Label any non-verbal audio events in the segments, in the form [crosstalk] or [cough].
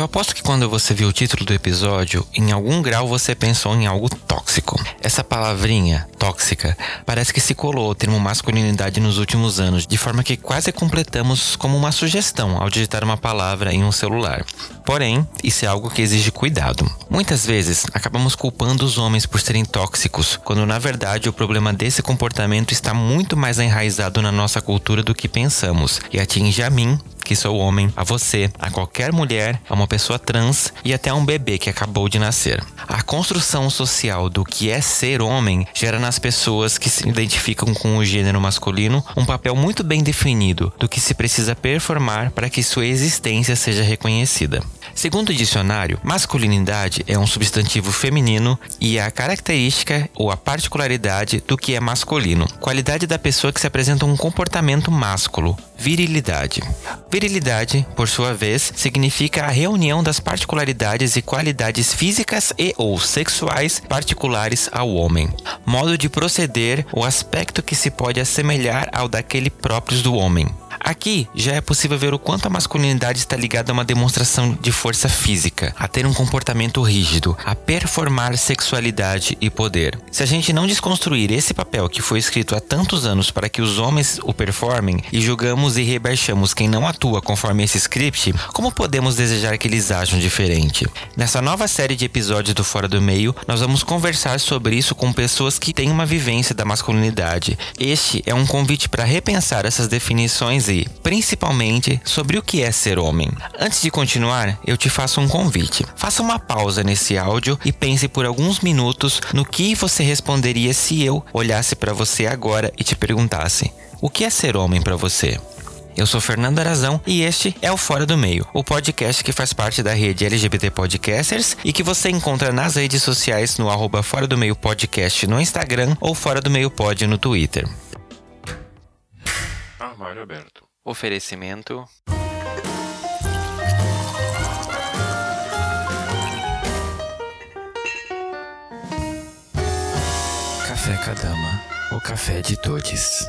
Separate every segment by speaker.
Speaker 1: Eu aposto que quando você viu o título do episódio, em algum grau você pensou em algo tóxico. Essa palavrinha, tóxica, parece que se colou o termo masculinidade nos últimos anos, de forma que quase completamos como uma sugestão ao digitar uma palavra em um celular. Porém, isso é algo que exige cuidado. Muitas vezes acabamos culpando os homens por serem tóxicos, quando na verdade o problema desse comportamento está muito mais enraizado na nossa cultura do que pensamos e atinge a mim que sou homem, a você, a qualquer mulher, a uma pessoa trans e até a um bebê que acabou de nascer. A construção social do que é ser homem gera nas pessoas que se identificam com o gênero masculino um papel muito bem definido do que se precisa performar para que sua existência seja reconhecida. Segundo o dicionário, masculinidade é um substantivo feminino e é a característica ou a particularidade do que é masculino, qualidade da pessoa que se apresenta um comportamento másculo, virilidade. Virilidade, por sua vez, significa a reunião das particularidades e qualidades físicas e ou sexuais particulares ao homem. Modo de proceder ou aspecto que se pode assemelhar ao daquele próprios do homem. Aqui já é possível ver o quanto a masculinidade está ligada a uma demonstração de força física, a ter um comportamento rígido, a performar sexualidade e poder. Se a gente não desconstruir esse papel que foi escrito há tantos anos para que os homens o performem e julgamos e rebaixamos quem não atua conforme esse script, como podemos desejar que eles ajam diferente? Nessa nova série de episódios do Fora do Meio, nós vamos conversar sobre isso com pessoas que têm uma vivência da masculinidade. Este é um convite para repensar essas definições principalmente, sobre o que é ser homem. Antes de continuar, eu te faço um convite. Faça uma pausa nesse áudio e pense por alguns minutos no que você responderia se eu olhasse para você agora e te perguntasse: o que é ser homem para você? Eu sou Fernando Arazão e este é o Fora do Meio, o podcast que faz parte da rede LGBT Podcasters e que você encontra nas redes sociais no arroba Fora do Meio Podcast no Instagram ou Fora do Meio Pod no Twitter.
Speaker 2: Armário aberto.
Speaker 1: Oferecimento. Café Cadama, o café de todos.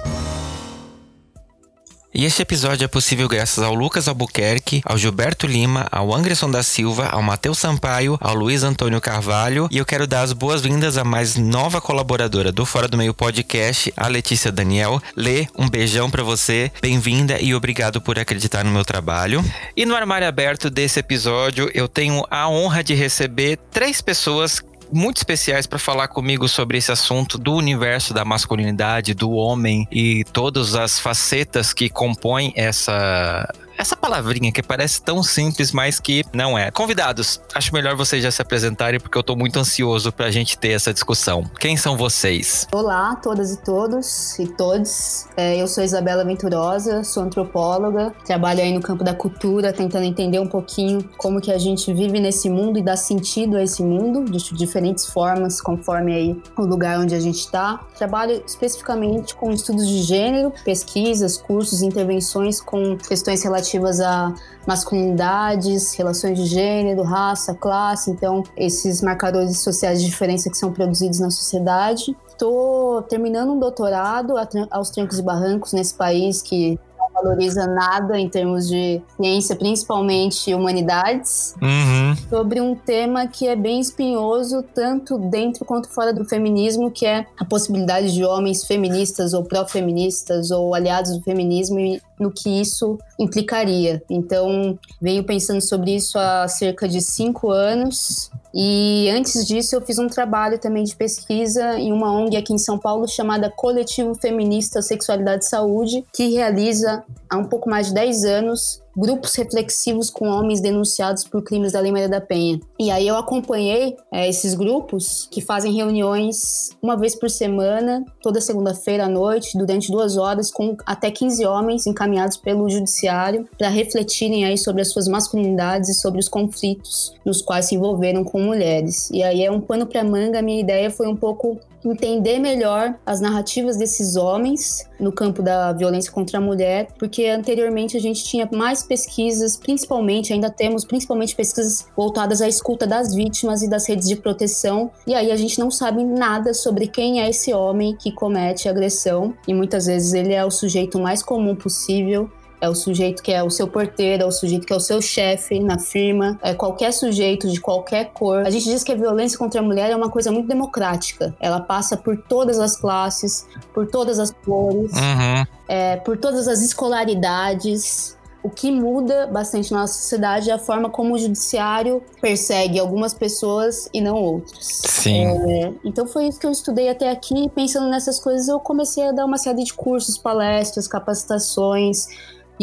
Speaker 1: E este episódio é possível graças ao Lucas Albuquerque, ao Gilberto Lima, ao Anderson da Silva, ao Matheus Sampaio, ao Luiz Antônio Carvalho. E eu quero dar as boas-vindas à mais nova colaboradora do Fora do Meio Podcast, a Letícia Daniel. Lê, um beijão para você, bem-vinda e obrigado por acreditar no meu trabalho. E no armário aberto desse episódio, eu tenho a honra de receber três pessoas muito especiais para falar comigo sobre esse assunto do universo da masculinidade, do homem e todas as facetas que compõem essa essa palavrinha que parece tão simples, mas que não é. Convidados, acho melhor vocês já se apresentarem porque eu tô muito ansioso pra gente ter essa discussão. Quem são vocês?
Speaker 3: Olá, todas e todos e todos. É, eu sou Isabela Venturosa, sou antropóloga, trabalho aí no campo da cultura, tentando entender um pouquinho como que a gente vive nesse mundo e dá sentido a esse mundo de diferentes formas, conforme aí o lugar onde a gente está. Trabalho especificamente com estudos de gênero, pesquisas, cursos, intervenções com questões relativas relativas a masculinidades, relações de gênero, raça, classe, então esses marcadores sociais de diferença que são produzidos na sociedade. Estou terminando um doutorado aos trancos e barrancos nesse país que valoriza nada em termos de ciência, principalmente humanidades,
Speaker 1: uhum.
Speaker 3: sobre um tema que é bem espinhoso, tanto dentro quanto fora do feminismo, que é a possibilidade de homens feministas ou pró-feministas ou aliados do feminismo no que isso implicaria. Então, venho pensando sobre isso há cerca de cinco anos. E antes disso, eu fiz um trabalho também de pesquisa em uma ONG aqui em São Paulo chamada Coletivo Feminista Sexualidade e Saúde, que realiza há um pouco mais de 10 anos grupos reflexivos com homens denunciados por crimes da Lei Maria da Penha. E aí eu acompanhei é, esses grupos que fazem reuniões uma vez por semana, toda segunda-feira à noite, durante duas horas, com até 15 homens encaminhados pelo judiciário para refletirem aí sobre as suas masculinidades e sobre os conflitos nos quais se envolveram com mulheres. E aí é um pano para manga, a minha ideia foi um pouco entender melhor as narrativas desses homens no campo da violência contra a mulher, porque anteriormente a gente tinha mais pesquisas, principalmente, ainda temos principalmente pesquisas voltadas à escuta das vítimas e das redes de proteção, e aí a gente não sabe nada sobre quem é esse homem que comete agressão, e muitas vezes ele é o sujeito mais comum possível é o sujeito que é o seu porteiro, é o sujeito que é o seu chefe na firma, é qualquer sujeito de qualquer cor. A gente diz que a violência contra a mulher é uma coisa muito democrática. Ela passa por todas as classes, por todas as cores,
Speaker 1: Uhum.
Speaker 3: é, por todas as escolaridades. O que muda bastante na nossa sociedade é a forma como o judiciário persegue algumas pessoas e não outras.
Speaker 1: Sim.
Speaker 3: É, então foi isso que eu estudei até aqui. Pensando nessas coisas, eu comecei a dar uma série de cursos, palestras, capacitações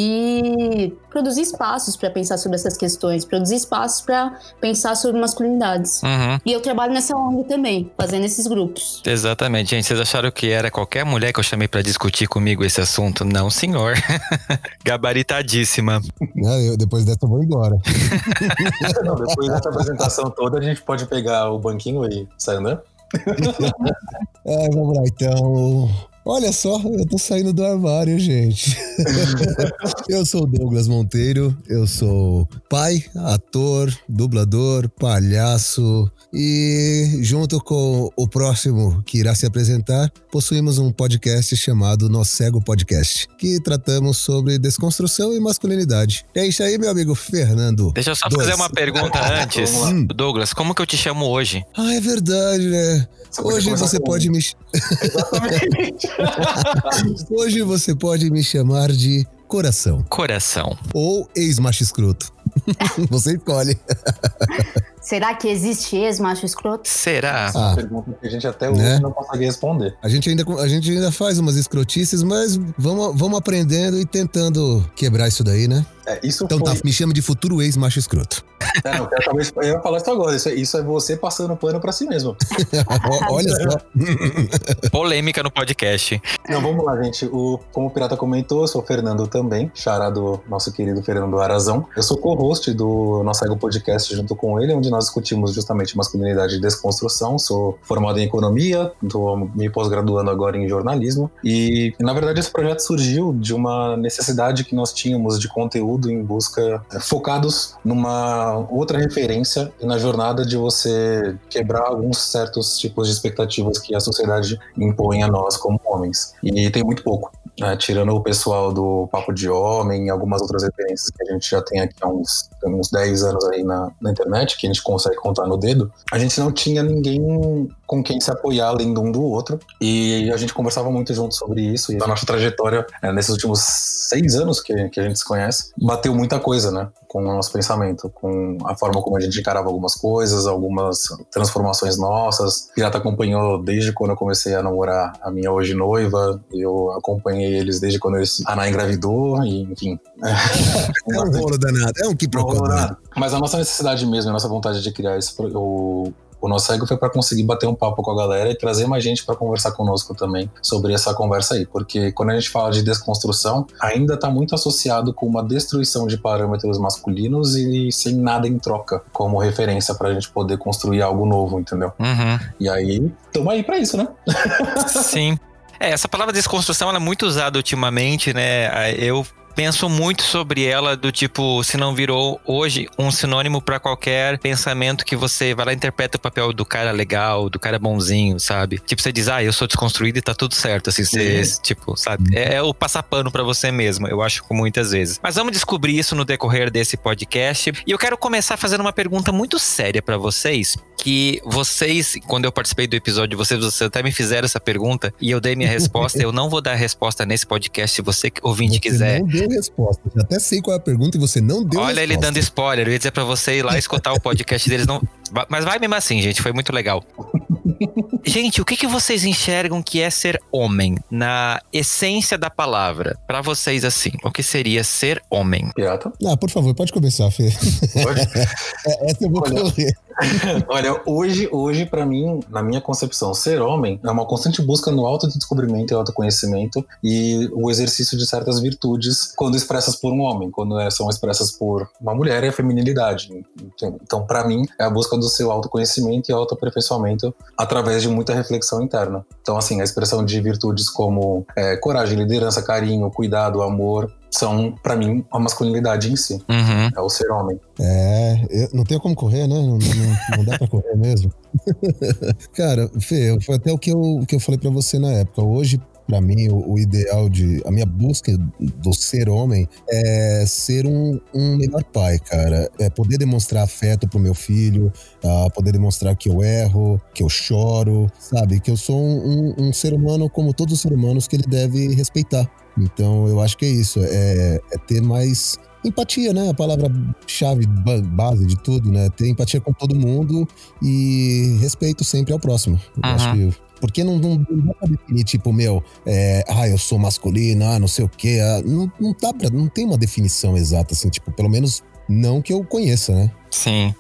Speaker 3: e produzir espaços para pensar sobre essas questões, produzir espaços para pensar sobre masculinidades.
Speaker 1: Uhum.
Speaker 3: E eu trabalho nessa ONG também, fazendo esses grupos.
Speaker 1: Exatamente, gente. Vocês acharam que era qualquer mulher que eu chamei pra discutir comigo esse assunto? Não, senhor. [laughs] Gabaritadíssima.
Speaker 2: Ah, eu, depois dessa eu vou embora. [laughs]
Speaker 4: Não, depois dessa apresentação toda, a gente pode pegar o banquinho e sair andando? [laughs]
Speaker 2: É, vamos lá, então. Olha só, eu tô saindo do armário, gente. [laughs] eu sou o Douglas Monteiro, eu sou pai, ator, dublador, palhaço e junto com o próximo que irá se apresentar, possuímos um podcast chamado Nós Cego Podcast, que tratamos sobre desconstrução e masculinidade. É isso aí, meu amigo Fernando.
Speaker 1: Deixa eu só
Speaker 2: Dois.
Speaker 1: fazer uma pergunta [laughs] antes. Douglas, como que eu te chamo hoje?
Speaker 2: Ah, é verdade, né? Hoje você pode me
Speaker 4: Exatamente. [laughs]
Speaker 2: Hoje você pode me chamar de coração
Speaker 1: Coração.
Speaker 2: ou ex-macho escroto. [laughs] você escolhe. [laughs]
Speaker 3: Será que existe ex-macho escroto?
Speaker 1: Será?
Speaker 2: Ah,
Speaker 4: Pergunta que a gente até hoje
Speaker 2: Né?
Speaker 4: não consegue responder.
Speaker 2: a gente ainda, a gente ainda faz umas escrotices, mas vamos, vamos aprendendo e tentando quebrar isso daí, né?
Speaker 4: É, isso
Speaker 2: Então
Speaker 4: foi...
Speaker 2: tá, me chama de futuro ex-macho escroto.
Speaker 4: É, não, eu, talvez, eu ia falar isso agora. Isso, é- isso é você passando pano pra si mesmo. [laughs]
Speaker 2: Olha só. [laughs]
Speaker 1: Polêmica no podcast.
Speaker 4: Não, vamos lá, gente. O, como o Pirata comentou, eu sou o Fernando também, chará do nosso querido Fernando Arazão. Eu sou co-host do nosso Ego Podcast junto com ele, onde nós discutimos justamente masculinidade e desconstrução. Sou formado em economia, estou me pós-graduando agora em jornalismo. E, na verdade, esse projeto surgiu de uma necessidade que nós tínhamos de conteúdo em busca é, focados numa outra referência e na jornada de você quebrar alguns certos tipos de expectativas que a sociedade impõe a nós como homens. E tem muito pouco. Né? tirando o pessoal do Papo de Homem e algumas outras referências que a gente já tem aqui há uns, uns 10 anos aí na, na internet, que a gente consegue contar no dedo, a gente não tinha ninguém com quem se apoiar além de um do outro. E a gente conversava muito junto sobre isso. E a nossa trajetória, é, nesses últimos seis anos que, que a gente se conhece, bateu muita coisa, né? Com o nosso pensamento, com a forma como a gente encarava algumas coisas, algumas transformações nossas. Pirata acompanhou desde quando eu comecei a namorar a minha hoje noiva. Eu acompanhei eles desde quando eles, a Ana engravidou, e enfim.
Speaker 2: É um rolo danado. É um que procura.
Speaker 4: nada. Mas a nossa necessidade mesmo, a nossa vontade de criar esse, o, o nosso ego foi para conseguir bater um papo com a galera e trazer mais gente para conversar conosco também sobre essa conversa aí. Porque quando a gente fala de desconstrução, ainda está muito associado com uma destruição de parâmetros masculinos e sem nada em troca como referência para a gente poder construir algo novo, entendeu?
Speaker 1: Uhum.
Speaker 4: E aí, estamos aí para isso, né?
Speaker 1: Sim. É, essa palavra desconstrução ela é muito usada ultimamente, né? Eu penso muito sobre ela do tipo, se não virou hoje um sinônimo pra qualquer pensamento que você vai lá e interpreta o papel do cara legal, do cara bonzinho, sabe? Tipo, você diz, ah, eu sou desconstruído e tá tudo certo, assim, você, tipo, sabe? É, é o passar pano pra você mesmo, eu acho que muitas vezes. Mas vamos descobrir isso no decorrer desse podcast. E eu quero começar fazendo uma pergunta muito séria pra vocês, que vocês, quando eu participei do episódio de vocês, vocês até me fizeram essa pergunta e eu dei minha [laughs] resposta. eu não vou dar a resposta nesse podcast, se você ouvinte
Speaker 2: Você
Speaker 1: quiser.
Speaker 2: não deu resposta. Já até sei qual é a pergunta e você não deu
Speaker 1: Olha ele
Speaker 2: resposta.
Speaker 1: dando spoiler. Eu ia dizer pra você ir lá escutar o podcast deles. Não... Mas vai mesmo assim, gente. Foi muito legal. [laughs] Gente, o que, que vocês enxergam que é ser homem na essência da palavra? Para vocês, assim, o que seria ser homem?
Speaker 4: Pirata?
Speaker 2: Ah, por favor, pode começar, Fê.
Speaker 4: Pode? [laughs]
Speaker 2: É, Essa eu vou
Speaker 4: Olha.
Speaker 2: correr. [laughs]
Speaker 4: Olha, hoje, hoje para mim, na minha concepção, ser homem é uma constante busca no autodescobrimento e autoconhecimento e o exercício de certas virtudes quando expressas por um homem, quando é- são expressas por uma mulher é a feminilidade. Então, Então, para mim, é a busca do seu autoconhecimento e autoaperfeiçoamento através de muita reflexão interna. Então, assim, a expressão de virtudes como é, coragem, liderança, carinho, cuidado, amor, são, para mim, a masculinidade em si.
Speaker 1: Uhum.
Speaker 4: É o ser homem.
Speaker 2: É, eu- não tem como correr, né? Não, não- não dá pra correr mesmo. [laughs] Cara, Fê, foi até o que eu, o que eu falei pra você na época. Hoje, pra mim, o, o ideal de. A minha busca do ser homem é ser um, um melhor pai, cara. É poder demonstrar afeto pro meu filho, ah, poder demonstrar que eu erro, que eu choro, sabe? Que eu sou um, um- um ser humano como todos os seres humanos que ele deve respeitar. Então, eu acho que é isso. É, é ter mais Empatia, né? A palavra-chave, ba- base de tudo, né? Ter empatia com todo mundo e respeito sempre ao próximo. Eu acho que. Porque não, não, não dá pra definir, tipo, meu, é, ah, eu sou masculino, ah, não sei o quê. ah, não, não dá pra. Não tem uma definição exata, assim, tipo, pelo menos não que eu conheça, né?
Speaker 1: Sim.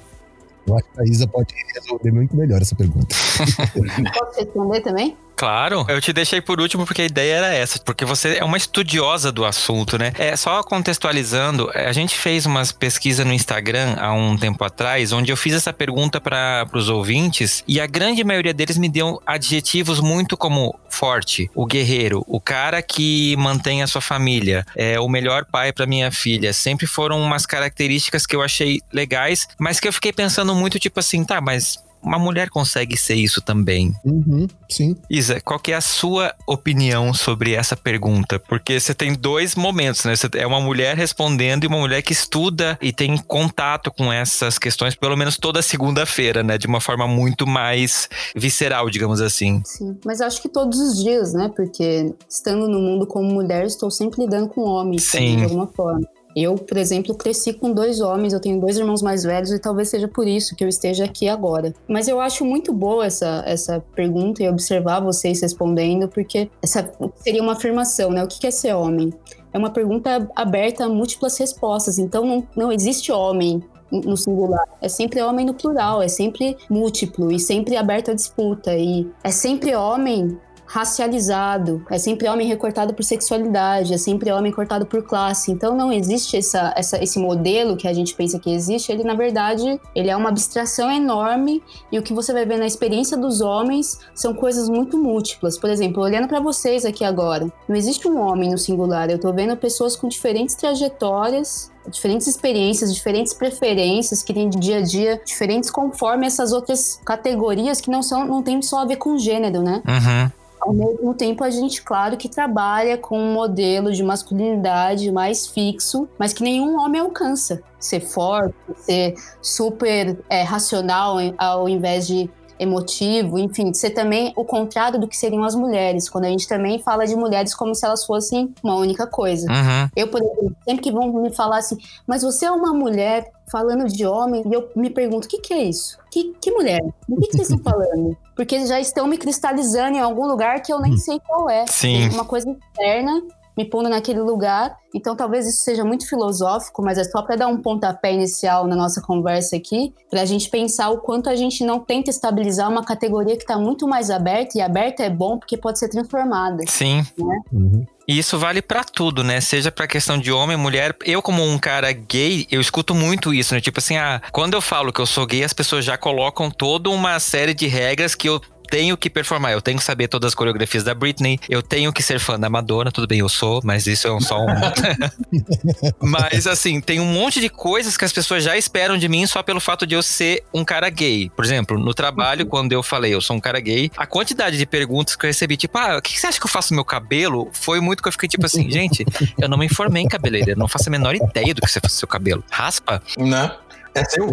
Speaker 2: Eu acho que a Isa pode resolver muito melhor essa pergunta. [laughs]
Speaker 3: Posso responder também?
Speaker 1: Claro, eu te deixei por último porque a ideia era essa, porque você é uma estudiosa do assunto, né? É só contextualizando, a gente fez umas pesquisas no Instagram há um tempo atrás, onde eu fiz essa pergunta para os ouvintes e a grande maioria deles me deu adjetivos muito como forte, o guerreiro, o cara que mantém a sua família, é o melhor pai para minha filha. Sempre foram umas características que eu achei legais, mas que eu fiquei pensando muito tipo assim, tá, mas uma mulher consegue ser isso também.
Speaker 2: Uhum, sim.
Speaker 1: Isa, qual que é a sua opinião sobre essa pergunta? Porque você tem dois momentos, né? Você é uma mulher respondendo e uma mulher que estuda e tem contato com essas questões, pelo menos toda segunda-feira, né? De uma forma muito mais visceral, digamos assim.
Speaker 3: Sim. Mas acho que todos os dias, né? Porque estando no mundo como mulher, estou sempre lidando com homens, de alguma forma. Eu, por exemplo, cresci com dois homens, eu tenho dois irmãos mais velhos e talvez seja por isso que eu esteja aqui agora. Mas eu acho muito boa essa, essa pergunta e observar vocês respondendo, porque essa seria uma afirmação, né? O que é ser homem? É uma pergunta aberta a múltiplas respostas, então não, não existe homem no singular. É sempre homem no plural, é sempre múltiplo e sempre aberto à disputa. E é sempre homem racializado, é sempre homem recortado por sexualidade, é sempre homem cortado por classe. Então não existe essa, essa, esse modelo que a gente pensa que existe, ele na verdade, ele é uma abstração enorme e o que você vai ver na experiência dos homens são coisas muito múltiplas. Por exemplo, olhando para vocês aqui agora, não existe um homem no singular, eu tô vendo pessoas com diferentes trajetórias diferentes experiências, diferentes preferências que tem de dia a dia, diferentes conforme essas outras categorias que não são, não tem só a ver com gênero, né?
Speaker 1: Uhum.
Speaker 3: Ao mesmo tempo, a gente, claro, que trabalha com um modelo de masculinidade mais fixo, mas que nenhum homem alcança. Ser forte, ser super é, racional ao invés de emotivo, enfim, ser também o contrário do que seriam as mulheres, quando a gente também fala de mulheres como se elas fossem uma única coisa.
Speaker 1: Uhum.
Speaker 3: Eu, por exemplo, sempre que vão me falar assim, mas você é uma mulher falando de homem, e eu me pergunto, o que, que é isso? Que, que mulher? Do que, que vocês estão falando? Porque já estão me cristalizando em algum lugar que eu nem sei qual é.
Speaker 1: Sim.
Speaker 3: Uma coisa externa me pondo naquele lugar. Então talvez isso seja muito filosófico, mas é só para dar um pontapé inicial na nossa conversa aqui, para a gente pensar o quanto a gente não tenta estabilizar uma categoria que está muito mais aberta, e aberta é bom porque pode ser transformada.
Speaker 1: Sim.
Speaker 2: Uhum.
Speaker 1: E isso vale pra tudo, né? Seja pra questão de homem, mulher. Eu, como um cara gay, eu escuto muito isso, né? Tipo assim, ah, quando eu falo que eu sou gay, as pessoas já colocam toda uma série de regras que eu tenho que performar. Eu tenho que saber todas as coreografias da Britney. Eu tenho que ser fã da Madonna. Tudo bem, eu sou, mas isso é só um. [laughs] mas assim, tem um monte de coisas que as pessoas já esperam de mim só pelo fato de eu ser um cara gay. Por exemplo, no trabalho, quando eu falei eu sou um cara gay, a quantidade de perguntas que eu recebi, tipo, ah, o que você acha que eu faço no meu cabelo? Foi muito que eu fiquei tipo assim, [laughs] gente, eu não me informei em cabeleireiro, não faço a menor ideia do que você faz no seu cabelo. Raspa?
Speaker 4: Né? É seu?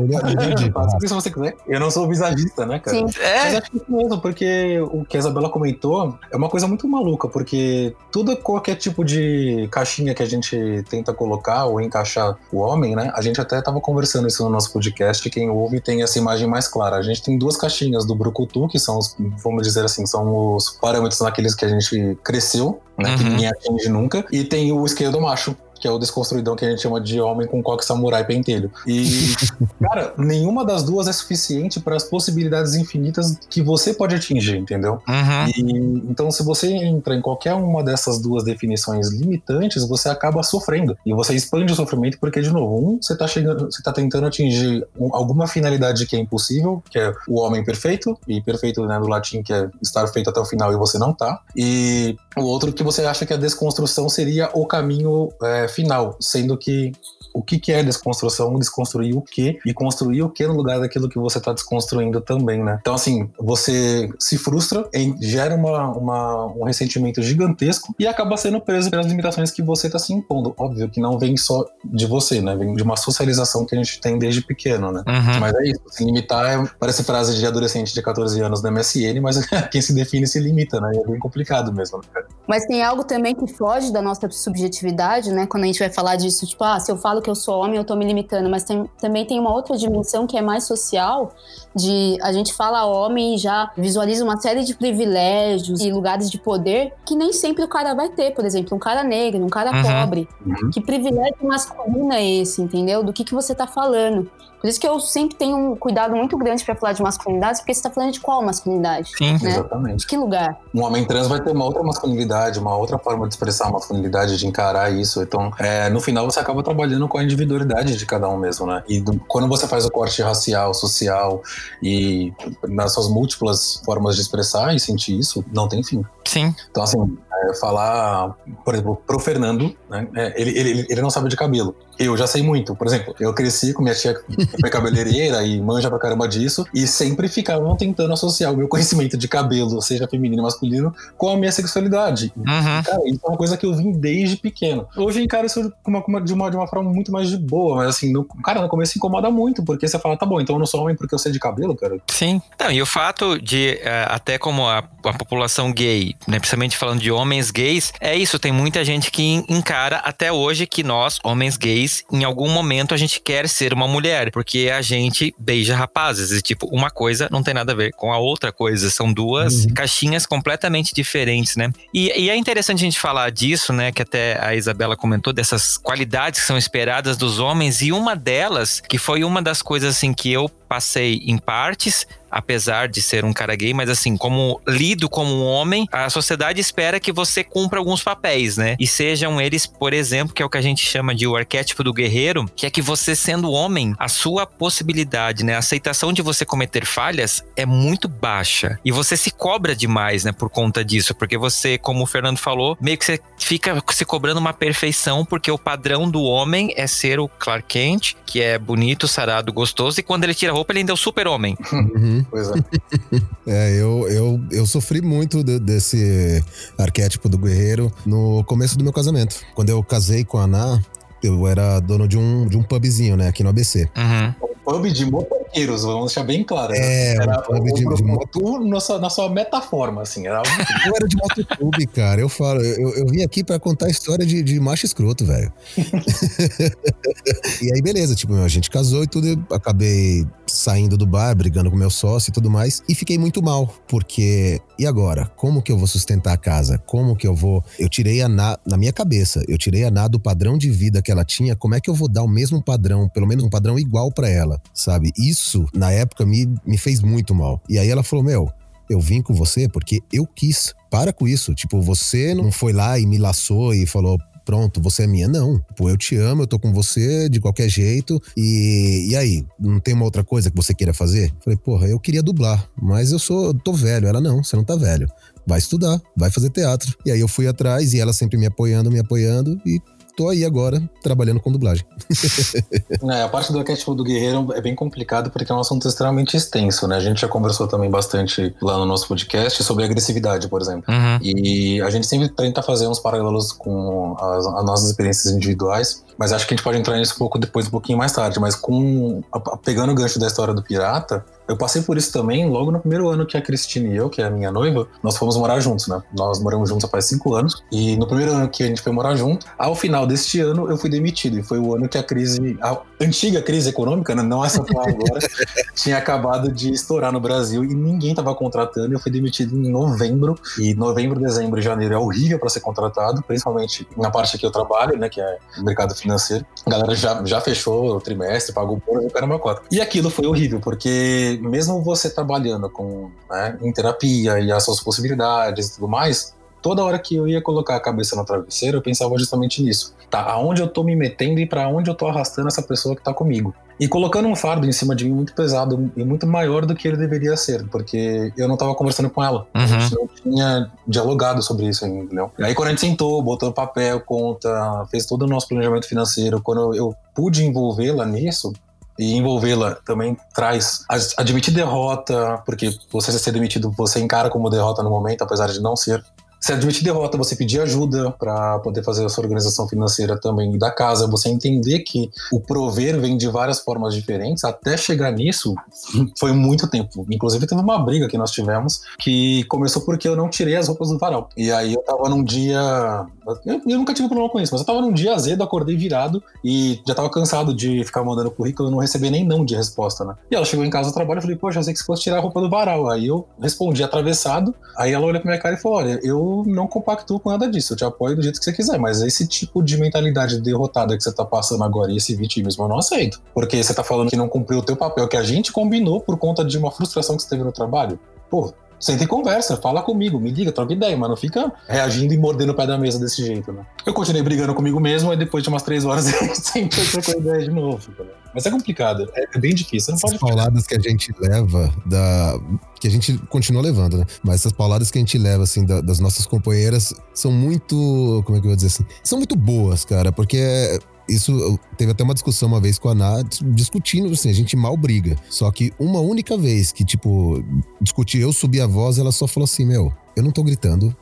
Speaker 4: se você quiser. Eu não sou visagista, né, cara?
Speaker 3: Sim.
Speaker 4: Mas
Speaker 1: É,
Speaker 4: acho que isso mesmo, porque o que a Isabela comentou é uma coisa muito maluca, porque tudo, qualquer tipo de caixinha que a gente tenta colocar ou encaixar o homem, né? A gente até tava conversando isso no nosso podcast, quem ouve tem essa imagem mais clara. A gente tem duas caixinhas do Brucutu, que são os, vamos dizer assim, são os parâmetros naqueles que a gente cresceu, né? Que
Speaker 1: Uhum.
Speaker 4: ninguém atinge nunca. E tem o esquerdo macho, que é o desconstruidão que a gente chama de homem com coque samurai pentelho. E, [laughs] cara, nenhuma das duas é suficiente para as possibilidades infinitas que você pode atingir, entendeu?
Speaker 1: uhum.
Speaker 4: E, então, se você entra em qualquer uma dessas duas definições limitantes, você acaba sofrendo. E você expande o sofrimento porque, de novo, um, você tá chegando, você tá tentando atingir um- alguma finalidade que é impossível, que é o homem perfeito, e perfeito né, do latim, que é estar feito até o final e você não tá. E o outro que você acha que a desconstrução seria o caminho é, final, sendo que o que, que é desconstrução, desconstruir o que e construir o que no lugar daquilo que você está desconstruindo também, né? Então, assim, você se frustra, gera uma, uma- um ressentimento gigantesco e acaba sendo preso pelas limitações que você está se impondo. Óbvio que não vem só de você, né? Vem de uma socialização que a gente tem desde pequeno, né?
Speaker 1: Uhum.
Speaker 4: Mas é isso, se limitar é, parece frase de adolescente de 14 anos da MSN, mas [laughs] quem se define se limita, né? É bem complicado mesmo. Né?
Speaker 3: Mas tem algo também que foge da nossa subjetividade, né? Quando a gente vai falar disso, tipo, ah, se eu falo que eu sou homem, eu tô me limitando. Mas tem- também tem uma outra dimensão que é mais social, de a gente fala homem e já visualiza uma série de privilégios e lugares de poder que nem sempre o cara vai ter. Por exemplo, um cara negro, um cara
Speaker 1: Uhum.
Speaker 3: pobre.
Speaker 4: Uhum.
Speaker 3: Que privilégio masculino é esse, entendeu? Do que, que você tá falando. Por isso que eu sempre tenho um cuidado muito grande pra falar de masculinidades, porque você tá falando de qual masculinidade?
Speaker 1: Sim.
Speaker 3: Né?
Speaker 4: Exatamente.
Speaker 3: De que lugar?
Speaker 4: Um homem trans vai ter uma outra masculinidade, uma outra forma de expressar a masculinidade, de encarar isso. Então, é, no final, você acaba trabalhando com a individualidade de cada um mesmo, né? E do- quando você faz o corte racial, social e nas suas múltiplas formas de expressar e sentir isso, não tem fim.
Speaker 1: Sim.
Speaker 4: Então, assim, é, falar, por exemplo, pro Fernando, né? é, ele, ele, ele não sabe de cabelo. Eu já sei muito. Por exemplo, eu cresci com minha tia que foi cabeleireira e manja pra caramba disso, e sempre ficavam tentando associar o meu conhecimento de cabelo, seja feminino ou masculino, com a minha sexualidade.
Speaker 1: Uhum.
Speaker 4: Cara, isso é uma coisa que eu vim desde pequeno. Hoje eu encaro isso com uma- de, uma, de uma forma muito mais de boa, mas assim, no, cara, no começo incomoda muito, porque você fala, tá bom, então eu não sou homem porque eu sei de cabelo, cara.
Speaker 1: Sim. Não, e o fato de, eh, até como a, a população gay, né, principalmente falando de homens gays, é isso, tem muita gente que en- encara até hoje que nós, homens gays, em algum momento a gente quer ser uma mulher, porque a gente beija rapazes, e tipo, uma coisa não tem nada a ver com a outra coisa, são duas
Speaker 2: Uhum.
Speaker 1: caixinhas completamente diferentes, né? E, e é interessante a gente falar disso, né, que até a Isabela comentou, dessas qualidades que são esperadas dos homens, e uma delas, que foi uma das coisas assim que eu passei em partes, apesar de ser um cara gay, mas assim, como lido como um homem, a sociedade espera que você cumpra alguns papéis, né? E sejam eles, por exemplo, que é o que a gente chama de o arquétipo do guerreiro, que é que você sendo homem, a sua possibilidade, né, a aceitação de você cometer falhas é muito baixa. E você se cobra demais, né, por conta disso, porque você, como o Fernando falou, meio que você fica se cobrando uma perfeição, porque o padrão do homem é ser o Clark Kent, que é bonito, sarado, gostoso, e quando ele tira a roupa, ele ainda é o super-homem.
Speaker 2: Uhum.
Speaker 4: Pois é. [laughs]
Speaker 2: É, eu, eu, eu sofri muito de- desse arquétipo do guerreiro no começo do meu casamento. Quando eu casei com a Ana, eu era dono de um, de um pubzinho, né, aqui no ABC.
Speaker 1: Uhum.
Speaker 4: Pub de motoqueiros, vamos deixar bem claro. né?
Speaker 2: É,
Speaker 4: Era
Speaker 2: um pub de, de moto.
Speaker 4: na sua, na sua metaforma, assim. Era algo [laughs]
Speaker 2: Eu era de motoclube, cara. Eu falo, eu, eu vim aqui pra contar a história de, de macho escroto, velho. [laughs] e aí, beleza, tipo, a gente casou e tudo, eu acabei saindo do bar, brigando com meu sócio e tudo mais, e fiquei muito mal, porque e agora? Como que eu vou sustentar a casa? Como que eu vou. Eu tirei a Ná, na minha cabeça, eu tirei a Ná do padrão de vida que ela tinha, como é que eu vou dar o mesmo padrão, pelo menos um padrão igual pra ela, sabe? Isso, na época, me, me fez muito mal. E aí ela falou: Meu, eu vim com você porque eu quis. Para com isso. Tipo, você não foi lá e me laçou e falou. Pronto, você é minha. Não. Pô, eu te amo, eu tô com você de qualquer jeito. E, e aí, não tem uma outra coisa que você queira fazer? Falei, porra, eu queria dublar, mas eu sou, eu tô velho. Ela, não, você não tá velho. Vai estudar, vai fazer teatro. E aí eu fui atrás e ela sempre me apoiando, me apoiando. E tô aí agora trabalhando com dublagem. [laughs]
Speaker 4: é, a parte do arquétipo do guerreiro é bem complicado porque é um assunto extremamente extenso, né? A gente já conversou também bastante lá no nosso podcast sobre agressividade, por exemplo.
Speaker 1: Uhum.
Speaker 4: E a gente sempre tenta fazer uns paralelos com as, as, nossas experiências individuais, mas acho que a gente pode entrar nisso um pouco depois, um pouquinho mais tarde. Mas com pegando o gancho da história do pirata, eu passei por isso também logo no primeiro ano que a Cristina e eu, que é a minha noiva, nós fomos morar juntos, né? Nós moramos juntos faz cinco anos. E no primeiro ano que a gente foi morar junto, ao final deste ano eu fui demitido. E foi o ano que a crise, a antiga crise econômica, né? não essa atual agora, [laughs] tinha acabado de estourar no Brasil e ninguém estava contratando. Eu fui demitido em novembro. E novembro, dezembro e janeiro é horrível para ser contratado, principalmente na parte que eu trabalho, né? Que é mercado financeiro. A galera já, já fechou o trimestre, pagou o bônus, o uma cota. E aquilo foi horrível, porque mesmo você trabalhando com, né, em terapia e as suas possibilidades e tudo mais, toda hora que eu ia colocar a cabeça no travesseiro, eu pensava justamente nisso. Tá, aonde eu tô me metendo e para onde eu tô arrastando essa pessoa que tá comigo. E colocando um fardo em cima de mim muito pesado e muito maior do que ele deveria ser, porque eu não tava conversando com ela. Uhum. A gente não tinha dialogado sobre isso ainda, entendeu? E aí quando a gente sentou, botou papel, conta, fez todo o nosso planejamento financeiro, quando eu pude envolvê-la nisso, e envolvê-la também traz admitir derrota, porque você ser demitido, você encara como derrota no momento, apesar de não ser. Se admitir derrota, você pedir ajuda para poder fazer a sua organização financeira também da casa, você entender que o prover vem de várias formas diferentes, até chegar nisso, [laughs] foi muito tempo. Inclusive, teve uma briga que nós tivemos que começou porque eu não tirei as roupas do varal. E aí eu tava num dia. Eu, eu nunca tive problema com isso, mas eu tava num dia azedo, acordei virado e já tava cansado de ficar mandando currículo e não receber nem não de resposta, né? E ela chegou em casa do trabalho e falei, poxa, eu sei que você fosse tirar a roupa do varal. Aí eu respondi atravessado, aí ela olhou pra minha cara e falou: olha, eu não compactuo com nada disso, eu te apoio do jeito que você quiser, mas esse tipo de mentalidade derrotada que você tá passando agora e esse vitimismo eu não aceito. Porque você tá falando que não cumpriu o teu papel que a gente combinou por conta de uma frustração que você teve no trabalho. Pô, Senta e conversa, fala comigo, me liga, troca ideia, mas não fica reagindo e mordendo o pé da mesa desse jeito, né? Eu continuei brigando comigo mesmo, e depois de umas três horas [laughs] a gente sentou e trocou ideia de novo. Né? Mas é complicado, é, é bem difícil. Não
Speaker 2: essas pauladas que a gente leva da. que a gente continua levando, né? Mas essas pauladas que a gente leva, assim, da, das nossas companheiras são muito. Como é que eu vou dizer assim? São muito boas, cara, porque isso teve até uma discussão uma vez com a Ana, discutindo, assim, a gente mal briga. Só que uma única vez que, tipo, discutir, eu subi a voz, ela só falou assim: Meu, eu não tô gritando,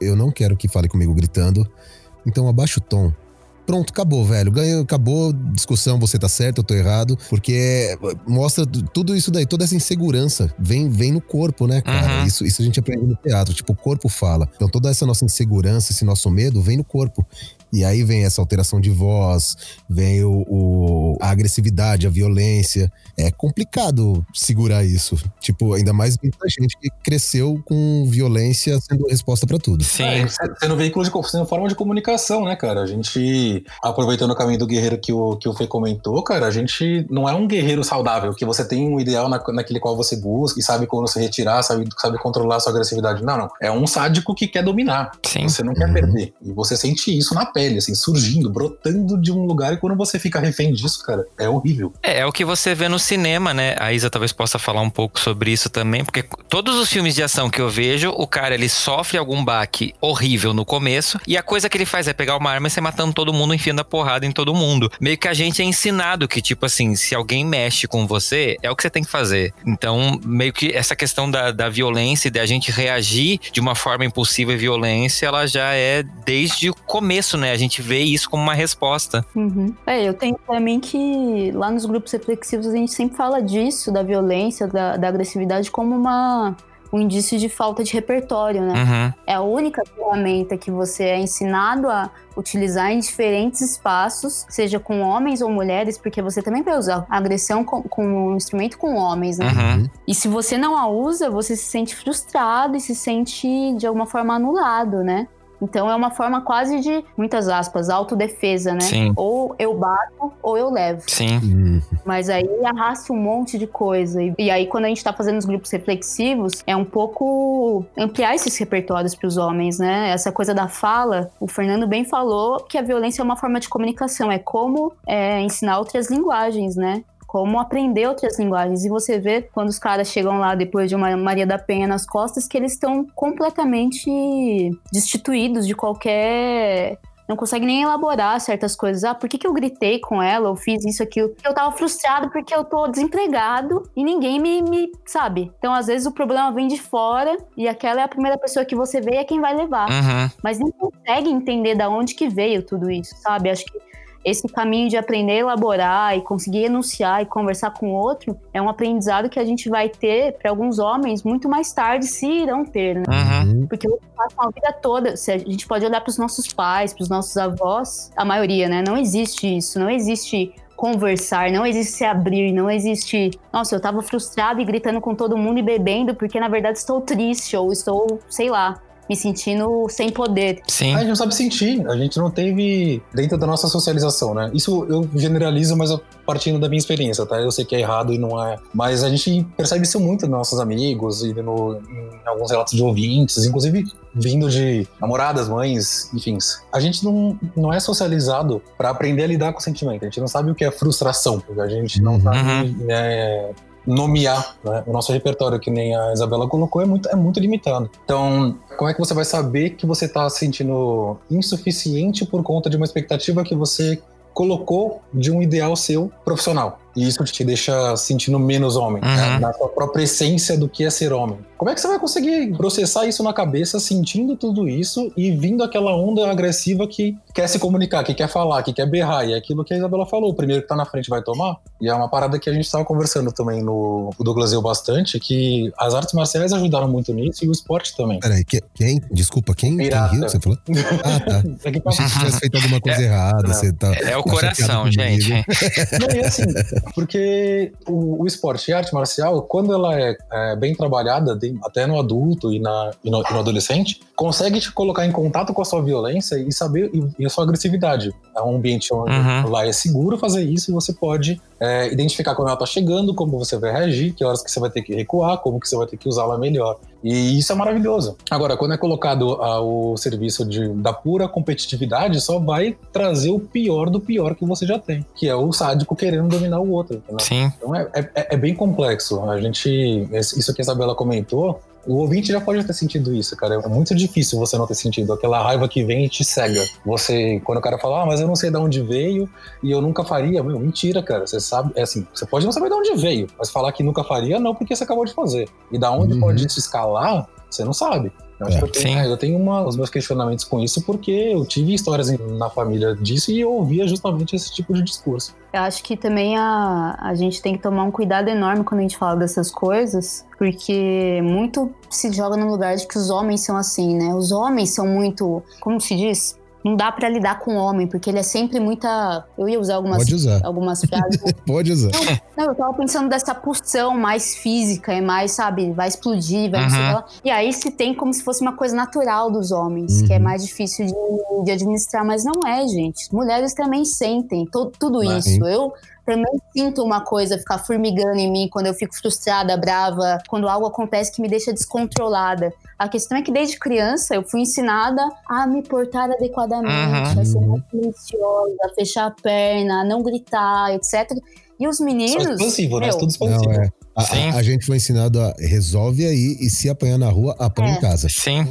Speaker 2: eu não quero que fale comigo gritando, então abaixa o tom. Pronto, acabou, velho. Ganhou, acabou discussão, você tá certo, eu tô errado. Porque mostra tudo isso daí, toda essa insegurança vem, vem no corpo, né, cara? Uhum. Isso, isso a gente aprende no teatro. Tipo, o corpo fala. Então toda essa nossa insegurança, esse nosso medo vem no corpo. E aí vem essa alteração de voz, vem o, o, a agressividade, a violência. É complicado segurar isso. Tipo, ainda mais muita gente que cresceu com violência sendo resposta para tudo.
Speaker 4: Sim. É, sendo veículo de sendo forma de comunicação, né, cara? A gente, aproveitando o caminho do guerreiro que o, que o Fê comentou, cara, a gente não é um guerreiro saudável, que você tem um ideal na, naquele qual você busca e sabe quando se retirar, sabe, sabe controlar a sua agressividade. Não, não. É um sádico que quer dominar. Sim. Você não quer uhum. perder. E você sente isso na pele, assim, surgindo, brotando de um lugar. E quando você fica refém disso, cara, é horrível.
Speaker 1: É, é o que você vê no cinema, né? A Isa talvez possa falar um pouco sobre isso também, porque todos os filmes de ação que eu vejo, o cara ele sofre algum baque horrível no começo e a coisa que ele faz é pegar uma arma e sair matando todo mundo, enfiando a porrada em todo mundo. Meio que a gente é ensinado que, tipo assim, se alguém mexe com você, é o que você tem que fazer. Então, meio que essa questão da, da violência e da gente reagir de uma forma impulsiva e violência, ela já é desde o começo, né? A gente vê isso como uma resposta.
Speaker 3: Uhum. É, eu tenho pra mim que lá nos grupos reflexivos a gente sempre fala disso, da violência, da, da agressividade, como uma um indício de falta de repertório, né?
Speaker 1: Uhum.
Speaker 3: É a única ferramenta que você é ensinado a utilizar em diferentes espaços, seja com homens ou mulheres, porque você também vai usar agressão com, com um instrumento com homens, né?
Speaker 1: Uhum.
Speaker 3: E se você não a usa, você se sente frustrado e se sente de alguma forma anulado, né? Então é uma forma quase de, muitas aspas, autodefesa, né?
Speaker 1: Sim.
Speaker 3: Ou eu bato ou eu levo.
Speaker 1: Sim.
Speaker 2: Uhum.
Speaker 3: Mas aí arrasta um monte de coisa. E, aí, quando a gente tá fazendo os grupos reflexivos, é um pouco ampliar esses repertórios para os homens, né? Essa coisa da fala, o Fernando bem falou que a violência é uma forma de comunicação, é como é, ensinar outras linguagens, né? Como aprender outras linguagens. E você vê quando os caras chegam lá depois de uma Maria da Penha nas costas que eles estão completamente destituídos de qualquer não consegue nem elaborar certas coisas. Ah, por que, que eu gritei com ela? ou fiz isso, aquilo? Eu tava frustrado porque eu tô desempregado e ninguém me, me sabe. Então, às vezes, o problema vem de fora e aquela é a primeira pessoa que você vê e é quem vai levar.
Speaker 1: Uhum.
Speaker 3: Mas nem consegue entender da onde que veio tudo isso, sabe? Acho que esse caminho de aprender a elaborar e conseguir enunciar e conversar com o outro é um aprendizado que a gente vai ter para alguns homens muito mais tarde, se irão ter, né?
Speaker 1: Uhum.
Speaker 3: Porque eles passam a vida toda. Se a gente pode olhar para os nossos pais, para os nossos avós, a maioria, né? Não existe isso, não existe conversar, não existe se abrir, não existe. Nossa, eu tava frustrado e gritando com todo mundo e bebendo porque na verdade estou triste ou estou, sei lá, me sentindo sem poder.
Speaker 1: Sim.
Speaker 4: A gente não sabe sentir, a gente não teve dentro da nossa socialização, né? Isso eu generalizo, mas eu partindo da minha experiência, tá? Eu sei que é errado e não é. Mas a gente percebe isso muito nos nossos amigos e no, em alguns relatos de ouvintes, inclusive vindo de namoradas, mães, enfim. A gente não, não é socializado para aprender a lidar com o sentimento. A gente não sabe o que é frustração. A gente não
Speaker 2: Uhum.
Speaker 4: sabe é, nomear né? o nosso repertório, que nem a Isabela colocou, é muito, é muito limitado. Então, como é que você vai saber que você está se sentindo insuficiente por conta de uma expectativa que você colocou de um ideal seu profissional? E isso te deixa sentindo menos homem,
Speaker 1: Uhum.
Speaker 4: né? na sua própria essência do que é ser homem. Como é que você vai conseguir processar isso na cabeça, sentindo tudo isso e vindo aquela onda agressiva que quer se comunicar, que quer falar, que quer berrar? E é aquilo que a Isabela falou: o primeiro que tá na frente vai tomar. E é uma parada que a gente tava conversando também no Douglas eu bastante, que as artes marciais ajudaram muito nisso e o esporte também.
Speaker 2: Peraí, que- quem? Desculpa, quem? Quem riu? Você falou? Ah, tá. [laughs]
Speaker 4: É que tá-
Speaker 2: Achei que tivesse feito alguma coisa errada.
Speaker 4: Não.
Speaker 2: Você tá,
Speaker 1: É o
Speaker 2: tá
Speaker 1: coração, gente.
Speaker 4: Não, e assim, [laughs] porque o, o esporte e a arte marcial, quando ela é, é bem trabalhada, de- até no adulto e, na, e no, e no adolescente, consegue te colocar em contato com a sua violência e saber e, e a sua agressividade. É um ambiente onde
Speaker 1: Uhum.
Speaker 4: lá é seguro fazer isso e você pode é, identificar quando ela tá chegando, como você vai reagir, que horas que você vai ter que recuar, como que você vai ter que usá-la melhor. E isso é maravilhoso. Agora, quando é colocado ao serviço de, da pura competitividade, só vai trazer o pior do pior que você já tem, que é o sádico querendo dominar o outro. entendeu?
Speaker 1: Sim.
Speaker 4: Então é, é, é bem complexo. A gente. Isso que a Isabela comentou. O ouvinte já pode ter sentido isso, cara. É muito difícil você não ter sentido aquela raiva que vem e te cega. Você, quando o cara fala, ah, mas eu não sei de onde veio e eu nunca faria, meu, mentira, cara. Você sabe, é assim, você pode não saber de onde veio, mas falar que nunca faria, não, porque você acabou de fazer. E da onde
Speaker 2: Uhum.
Speaker 4: pode se escalar, você não sabe. Eu, acho
Speaker 2: É.
Speaker 4: que eu tenho,
Speaker 1: Sim.
Speaker 4: é, eu tenho uma- os meus questionamentos com isso porque eu tive histórias na família disso e eu ouvia justamente esse tipo de discurso.
Speaker 3: Eu acho que também a, a gente tem que tomar um cuidado enorme quando a gente fala dessas coisas, porque muito se joga no lugar de que os homens são assim, né? Os homens são muito, como se diz? Não dá pra lidar com o homem, porque ele é sempre muita. Eu ia usar algumas,
Speaker 2: Pode usar.
Speaker 3: algumas frases. [laughs]
Speaker 2: Pode usar.
Speaker 3: Não, eu tava pensando dessa pulsão mais física, é mais, sabe, vai explodir, vai não
Speaker 1: Uhum.
Speaker 3: lá. E aí se tem como se fosse uma coisa natural dos homens, que é
Speaker 2: Uhum.
Speaker 3: mais difícil de, de administrar, mas não é, gente. Mulheres também sentem to- tudo
Speaker 4: Mas,
Speaker 3: isso. Eu também sinto uma coisa ficar formigando em mim quando eu fico frustrada, brava, quando algo acontece que me deixa descontrolada. A questão é que desde criança eu fui ensinada a me portar adequadamente,
Speaker 1: Uhum.
Speaker 3: a ser mais silenciosa, a fechar a perna, a não gritar, etc. E os
Speaker 4: Só
Speaker 3: meninos.
Speaker 4: expansivo, né?
Speaker 3: meu,
Speaker 4: Tudo expansivo.
Speaker 2: Não, é. A,
Speaker 1: Sim.
Speaker 2: a- a gente foi ensinado a resolve aí e se apanhar na rua, apanha
Speaker 3: É.
Speaker 2: em casa.
Speaker 1: Sim.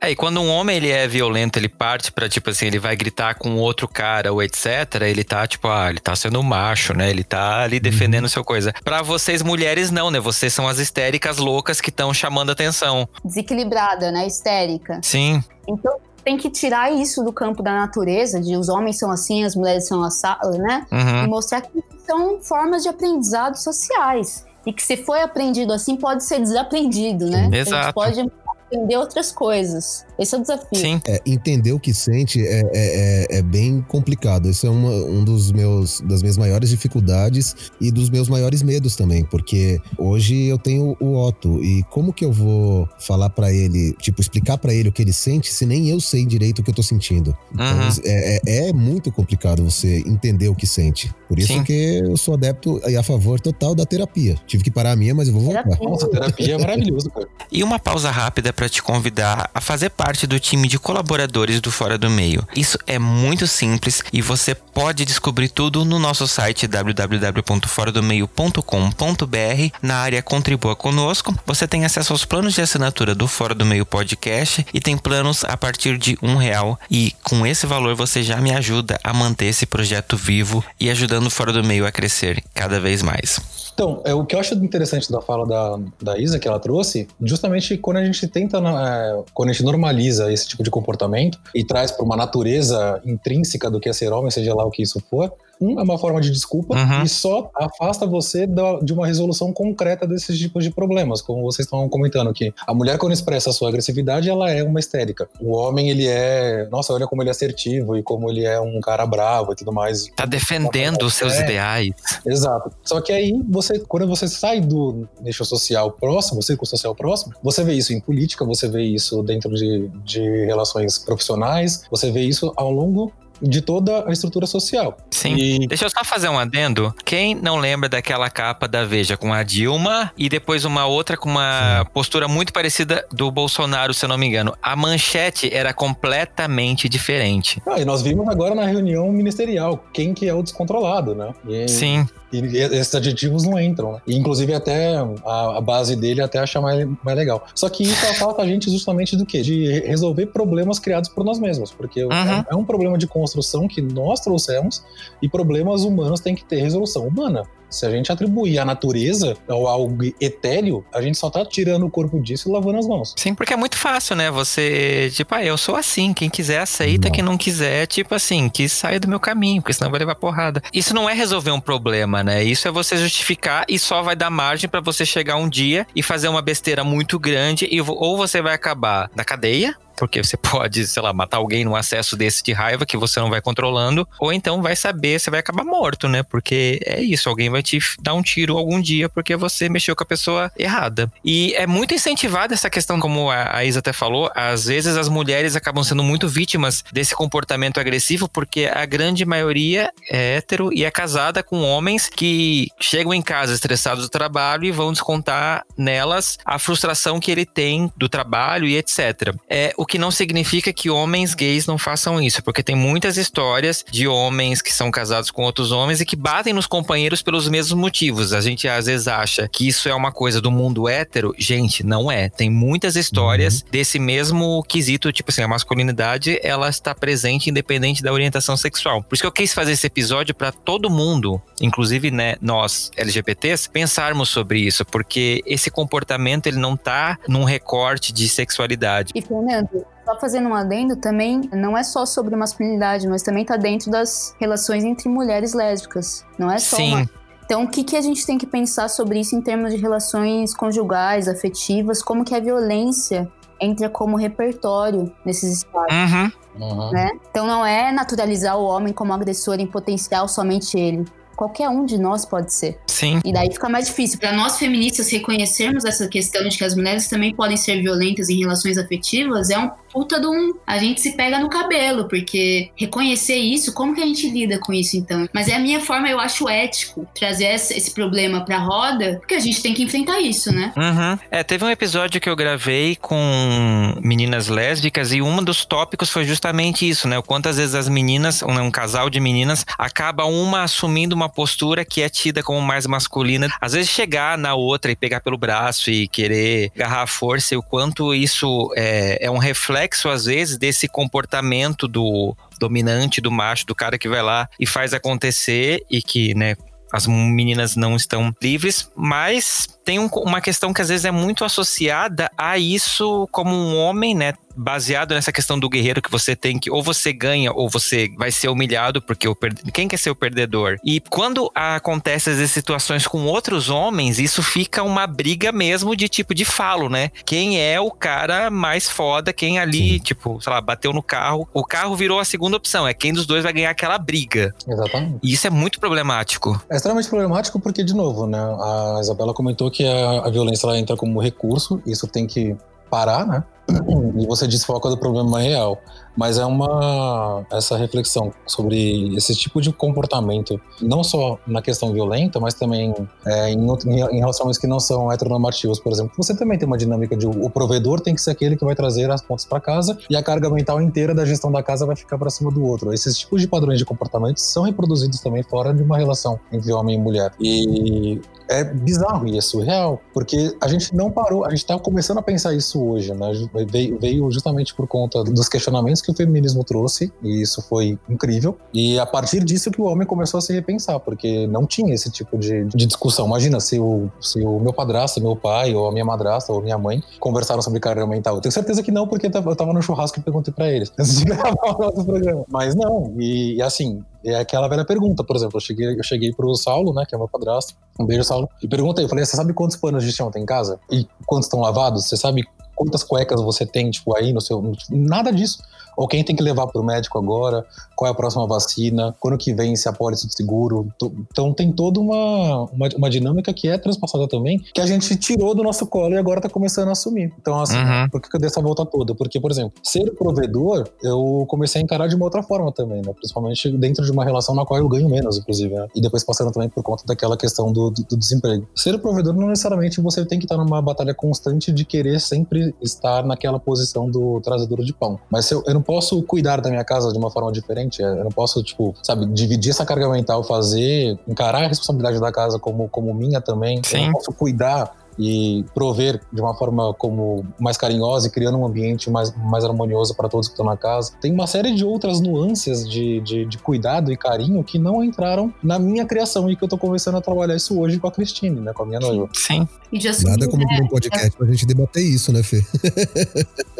Speaker 1: É, e quando um homem ele é violento, ele parte pra, tipo assim, ele vai gritar com outro cara ou etc, ele tá, tipo, ah, ele tá sendo macho, né? Ele tá ali defendendo seu coisa. Pra vocês mulheres, não, né? Vocês são as histéricas loucas que estão chamando atenção.
Speaker 3: desequilibrada, né? Histérica.
Speaker 1: Sim.
Speaker 3: Então tem que tirar isso do campo da natureza, de os homens são assim, as mulheres são assim, né? E
Speaker 1: Uhum.
Speaker 3: mostrar que são formas de aprendizado sociais. E que se foi aprendido assim, pode ser desaprendido, né? A gente
Speaker 1: Exato.
Speaker 3: pode aprender outras coisas. Esse é o desafio.
Speaker 1: Sim.
Speaker 2: É, entender o que sente é, é, é- é bem complicado. Isso é uma, um dos meus das minhas maiores dificuldades e dos meus maiores medos também, porque hoje eu tenho o Otto e como que eu vou falar pra ele, tipo, explicar pra ele o que ele sente se nem eu sei direito o que eu tô sentindo? Então,
Speaker 1: Uhum.
Speaker 2: é, é- é muito complicado você entender o que sente. Por isso
Speaker 1: Sim.
Speaker 2: que eu sou adepto e a favor total da terapia. Tive que parar a minha, mas eu vou voltar.
Speaker 3: Terapia.
Speaker 4: Nossa, terapia é maravilhoso, cara.
Speaker 1: E uma pausa rápida para te convidar a fazer parte do time de colaboradores do Fora do Meio. Isso é muito simples e você pode descobrir tudo no nosso site www.foradomeio.com.br. Na área Contribua Conosco, você tem acesso aos planos de assinatura do Fora do Meio Podcast e tem planos a partir de um real. E com esse valor você já me ajuda a manter esse projeto vivo e ajudando o Fora do Meio a crescer cada vez mais.
Speaker 4: Então, é, o que eu acho interessante da fala da, da Isa que ela trouxe, justamente quando a gente tenta, é, quando a gente normaliza esse tipo de comportamento e traz para uma natureza intrínseca do que é ser homem, seja lá o que isso for, um, é uma forma de desculpa uhum. e só afasta você da, de uma resolução concreta desses tipos de problemas, como vocês estão comentando aqui. A mulher, quando expressa a sua agressividade, ela é uma histérica. O homem, ele é. Nossa, olha como ele é assertivo e como ele é um cara bravo e tudo mais.
Speaker 1: Tá defendendo os seus é. ideais.
Speaker 4: Exato. Só que aí, você, quando você sai do nicho social próximo, círculo social próximo, você vê isso em política, você vê isso dentro de, de relações profissionais, você vê isso ao longo de toda a estrutura social.
Speaker 1: Sim. E... Deixa eu só fazer um adendo. Quem não lembra daquela capa da Veja com a Dilma e depois uma outra com uma Sim. postura muito parecida do Bolsonaro, se eu não me engano? A manchete era completamente diferente.
Speaker 4: Ah, e nós vimos agora na reunião ministerial quem que é o descontrolado, né?
Speaker 1: E... Sim.
Speaker 4: E esses adjetivos não entram, né? E, inclusive, até a, a, base dele até achar mais, mais legal. Só que isso falta a gente justamente do quê? De resolver problemas criados por nós mesmos. Porque uhum. é, é um problema de construção que nós trouxemos e problemas humanos têm que ter resolução humana. Se a gente atribuir a natureza ou algo etéreo, a gente só tá tirando o corpo disso e lavando as mãos.
Speaker 1: Sim, porque é muito fácil, né? Você, tipo, ah, eu sou assim, quem quiser aceita, não. quem não quiser, tipo assim, que saia do meu caminho, porque senão vai levar porrada. Isso não é resolver um problema, né? Isso é você justificar e só vai dar margem para você chegar um dia e fazer uma besteira muito grande e ou você vai acabar na cadeia, porque você [laughs] pode, sei lá, matar alguém num acesso desse de raiva que você não vai controlando, ou então vai saber, você vai acabar morto, né? Porque é isso, alguém vai te dar um tiro algum dia porque você mexeu com a pessoa errada. E é muito incentivada essa questão, como a Isa até falou, às vezes as mulheres acabam sendo muito vítimas desse comportamento agressivo porque a grande maioria é hétero e é casada com homens que chegam em casa estressados do trabalho e vão descontar nelas a frustração que ele tem do trabalho e etc. É, o que não significa que homens gays não façam isso, porque tem muitas histórias de homens que são casados com outros homens e que batem nos companheiros pelos mesmos motivos. A gente às vezes acha que isso é uma coisa do mundo hétero. Gente, não é. Tem muitas histórias uhum. desse mesmo quesito, tipo assim, a masculinidade, ela está presente independente da orientação sexual. Por isso que eu quis fazer esse episódio para todo mundo, inclusive né, nós LGBTs, pensarmos sobre isso, porque esse comportamento ele não tá num recorte de sexualidade.
Speaker 3: E Fernando, só fazendo um adendo, também não é só sobre masculinidade, mas também tá dentro das relações entre mulheres lésbicas. Não é só
Speaker 1: Sim.
Speaker 3: Uma... Então, o que, que a gente tem que pensar sobre isso em termos de relações conjugais, afetivas, como que a violência entra como repertório nesses espaços.
Speaker 1: Uhum.
Speaker 3: Uhum. Né? Então não é naturalizar o homem como agressor em potencial somente ele qualquer um de nós pode ser.
Speaker 1: Sim.
Speaker 3: E daí fica mais difícil. Para nós feministas reconhecermos essa questão de que as mulheres também podem ser violentas em relações afetivas é um puta de um. A gente se pega no cabelo, porque reconhecer isso, como que a gente lida com isso então? Mas é a minha forma, eu acho ético trazer esse problema pra roda, porque a gente tem que enfrentar isso, né?
Speaker 1: Uhum. É, teve um episódio que eu gravei com meninas lésbicas e um dos tópicos foi justamente isso, né? O quantas vezes as meninas, um casal de meninas, acaba uma assumindo uma postura que é tida como mais masculina. Às vezes chegar na outra e pegar pelo braço e querer agarrar a força e o quanto isso é, é um reflexo, às vezes, desse comportamento do dominante, do macho, do cara que vai lá e faz acontecer e que, né, as meninas não estão livres, mas tem um, uma questão que às vezes é muito associada a isso como um homem, né? Baseado nessa questão do guerreiro que você tem que ou você ganha ou você vai ser humilhado, porque o per... quem quer ser o perdedor? E quando acontece essas situações com outros homens, isso fica uma briga mesmo de tipo de falo, né? Quem é o cara mais foda, quem ali, Sim. tipo, sei lá, bateu no carro, o carro virou a segunda opção, é quem dos dois vai ganhar aquela briga.
Speaker 4: Exatamente.
Speaker 1: E isso é muito problemático.
Speaker 4: É extremamente problemático porque, de novo, né? A Isabela comentou que a, a violência ela entra como recurso, isso tem que parar, né? [clears throat] e você desfoca do problema real. Mas é uma essa reflexão sobre esse tipo de comportamento, não só na questão violenta, mas também é, em, em, que não são heteronormativas, por exemplo. Você também tem uma dinâmica de o provedor tem que ser aquele que vai trazer as pontas para casa e a carga mental inteira da gestão da casa vai ficar para cima do outro. Esses tipos de padrões de comportamento são reproduzidos também fora de uma relação entre homem e mulher. E é bizarro e é surreal, porque a gente não parou, a gente está começando a pensar isso hoje, né? Veio, veio justamente por conta dos questionamentos que o feminismo trouxe, e isso foi incrível. E a partir disso que o homem começou a se repensar, porque não tinha esse tipo de, de discussão. Imagina se o, se o meu padrasto, meu pai, ou a minha madrasta, ou minha mãe conversaram sobre carga mental. Eu tenho certeza que não, porque eu tava no churrasco e perguntei para eles antes de gravar o nosso programa. Mas não, e, e assim, é aquela velha pergunta, por exemplo, eu cheguei, eu cheguei pro Saulo, né, que é meu padrasto, um beijo, Saulo, e perguntei, eu falei, você sabe quantos panos de chão tem em casa? E quantos estão lavados? Você sabe quantas cuecas você tem, tipo, aí no seu... Nada disso ou quem tem que levar para o médico agora, qual é a próxima vacina, quando que vem se a pólice de seguro. Então tem toda uma, uma, uma, dinâmica que é transpassada também, que a gente tirou do nosso colo e agora está começando a assumir. Então, assim, uhum. por que eu dei essa volta toda? Porque, por exemplo, ser provedor, eu comecei a encarar de uma outra forma também, né? Principalmente dentro de uma relação na qual eu ganho menos, inclusive, né? E depois passando também por conta daquela questão do, do, do desemprego. Ser provedor não necessariamente você tem que estar numa batalha constante de querer sempre estar naquela posição do trazedor de pão. Mas eu, eu não posso cuidar da minha casa de uma forma diferente. Eu não posso, tipo, sabe, dividir essa carga mental, fazer, encarar a responsabilidade da casa como, como minha também. Sim. Eu não posso cuidar e prover de uma forma como mais carinhosa e criando um ambiente mais, mais harmonioso para todos que estão na casa. Tem uma série de outras nuances de, de, de, cuidado e carinho que não entraram na minha criação e que eu tô começando a trabalhar isso hoje com a Cristine, né? Com a minha noiva.
Speaker 1: Sim.
Speaker 2: E já Nada como um podcast é... pra gente debater isso, né, Fê?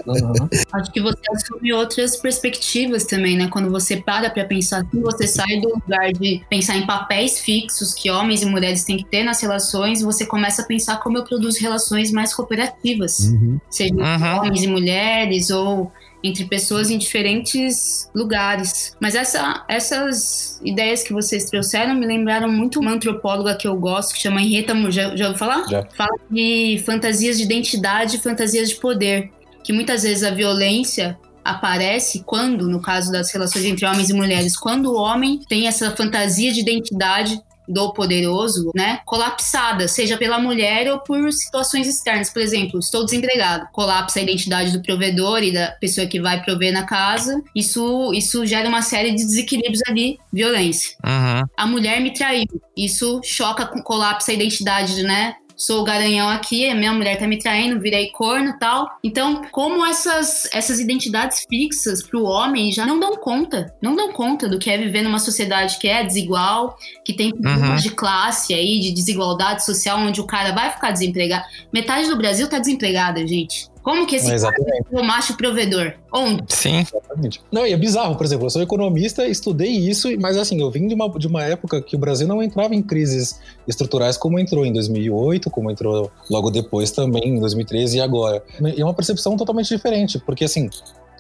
Speaker 3: Uhum. [laughs] Acho que você assume outras perspectivas também, né? Quando você para pra pensar assim, você sai do lugar de pensar em papéis fixos que homens e mulheres têm que ter nas relações, e você começa a pensar como eu produz relações mais cooperativas, uhum. seja uhum. homens e mulheres ou entre pessoas em diferentes lugares. Mas essa, essas ideias que vocês trouxeram me lembraram muito uma antropóloga que eu gosto, que chama Henrietta Moore. Já, já ouviu falar?
Speaker 4: Já.
Speaker 3: Fala de fantasias de identidade e fantasias de poder. Que muitas vezes a violência aparece quando, no caso das relações entre homens e mulheres, quando o homem tem essa fantasia de identidade do poderoso, né, colapsada, seja pela mulher ou por situações externas. Por exemplo, estou desempregado, colapsa a identidade do provedor e da pessoa que vai prover na casa. Isso, isso gera uma série de desequilíbrios ali, violência.
Speaker 1: Uhum.
Speaker 3: A mulher me traiu. Isso choca, colapsa a identidade, né, sou o garanhão aqui, minha mulher tá me traindo, virei corno tal. Então, como essas, essas identidades fixas pro homem já não dão conta, não dão conta do que é viver numa sociedade que é desigual, que tem uhum. de classe aí, de desigualdade social, onde o cara vai ficar desempregado. Metade do Brasil tá desempregada, gente. Como que esse cara é o macho provedor? Onde?
Speaker 1: Sim.
Speaker 4: Exatamente. Não, e é bizarro, por exemplo, eu sou economista, estudei isso, mas assim, eu vim de uma, de uma época que o Brasil não entrava em crises estruturais como entrou em 2008, como entrou logo depois também, em 2013 e agora. E é uma percepção totalmente diferente, porque assim,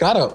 Speaker 4: cara,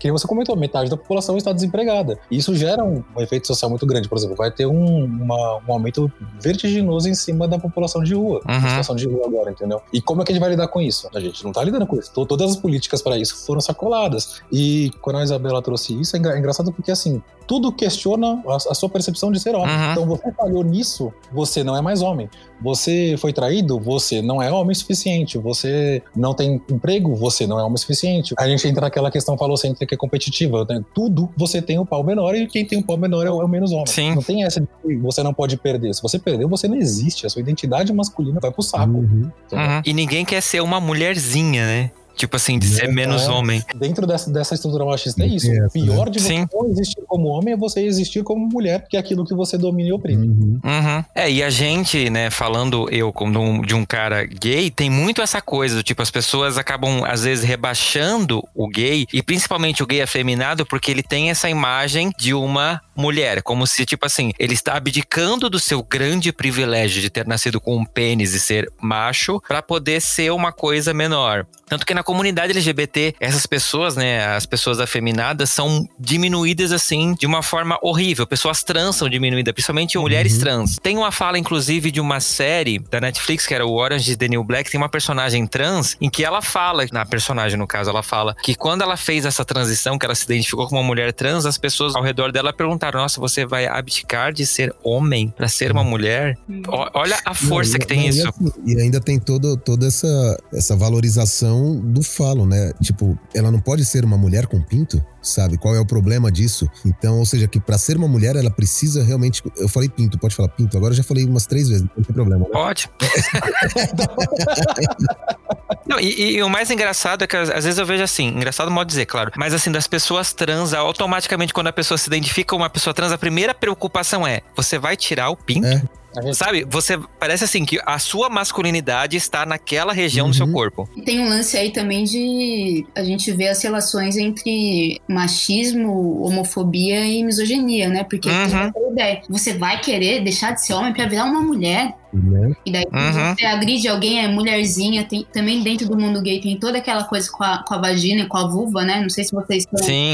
Speaker 4: que você comentou, metade da população está desempregada. E isso gera um, efeito social muito grande. Por exemplo, vai ter um, uma, um aumento vertiginoso em cima da população de rua, uhum. situação de rua agora, entendeu? E como é que a gente vai lidar com isso? A gente não está lidando com isso. Todas as políticas para isso foram sacoladas. E quando a Isabela trouxe isso, é, é engraçado porque, assim, tudo questiona a, a sua percepção de ser homem. Uhum. Então, você falhou nisso, você não é mais homem. Você foi traído, você não é homem suficiente. Você não tem emprego, você não é homem suficiente. A gente entra naquela aquela questão falocêntrica que é competitiva. Né? Tudo você tem o um pau menor e quem tem o um pau menor é o, é o menos homem.
Speaker 1: Sim.
Speaker 4: Não tem essa de que você não pode perder. Se você perdeu, você não existe. A sua identidade masculina vai pro saco. Uhum.
Speaker 1: Uhum. E ninguém quer ser uma mulherzinha, né? Tipo assim, de ser é, menos homem.
Speaker 4: Dentro dessa, dessa estrutura machista é isso. O pior de você não existir como homem é você existir como mulher, que é aquilo que você domina e oprime.
Speaker 1: Uhum. Uhum. É, e a gente, né, falando eu como de um cara gay, tem muito essa coisa, do tipo, as pessoas acabam, às vezes, rebaixando o gay, e principalmente o gay afeminado, porque ele tem essa imagem de uma mulher, como se, tipo assim, ele está abdicando do seu grande privilégio de ter nascido com um pênis e ser macho para poder ser uma coisa menor. Tanto que na comunidade LGBT, essas pessoas, né, as pessoas afeminadas, são diminuídas assim de uma forma horrível. Pessoas trans são diminuídas, principalmente mulheres uhum. trans. Tem uma fala, inclusive, de uma série da Netflix, que era o Orange de New Black, tem uma personagem trans em que ela fala, na personagem no caso, ela fala que quando ela fez essa transição, que ela se identificou como uma mulher trans, as pessoas ao redor dela perguntaram: Nossa, você vai abdicar de ser homem para ser uma mulher? Uhum. Olha a força não, que tem não, isso.
Speaker 2: E, assim, e, ainda tem todo, toda essa, essa valorização do falo, né? Tipo, ela não pode ser uma mulher com pinto? sabe? Qual é o problema disso? Então, ou seja, que para ser uma mulher, ela precisa realmente. Eu falei pinto, pode falar pinto. Agora eu já falei umas três vezes, não tem problema. Né?
Speaker 1: Pode. [laughs] não, e, e, o mais engraçado é que às vezes eu vejo assim, engraçado modo de dizer, claro, mas assim, das pessoas trans, automaticamente quando a pessoa se identifica uma pessoa trans, a primeira preocupação é: você vai tirar o pinto? É. Gente... Sabe, você parece assim que a sua masculinidade está naquela região uhum. do seu uhum. corpo.
Speaker 3: E tem um lance aí também de a gente ver as relações entre machismo, homofobia e misoginia, né? Porque uhum. ideia, você vai querer deixar de ser homem para virar uma mulher. Né? E daí, quando uhum. você agride alguém, é mulherzinha, tem, também dentro do mundo gay tem toda aquela coisa com a, com a vagina e com a vulva, né? Não sei se vocês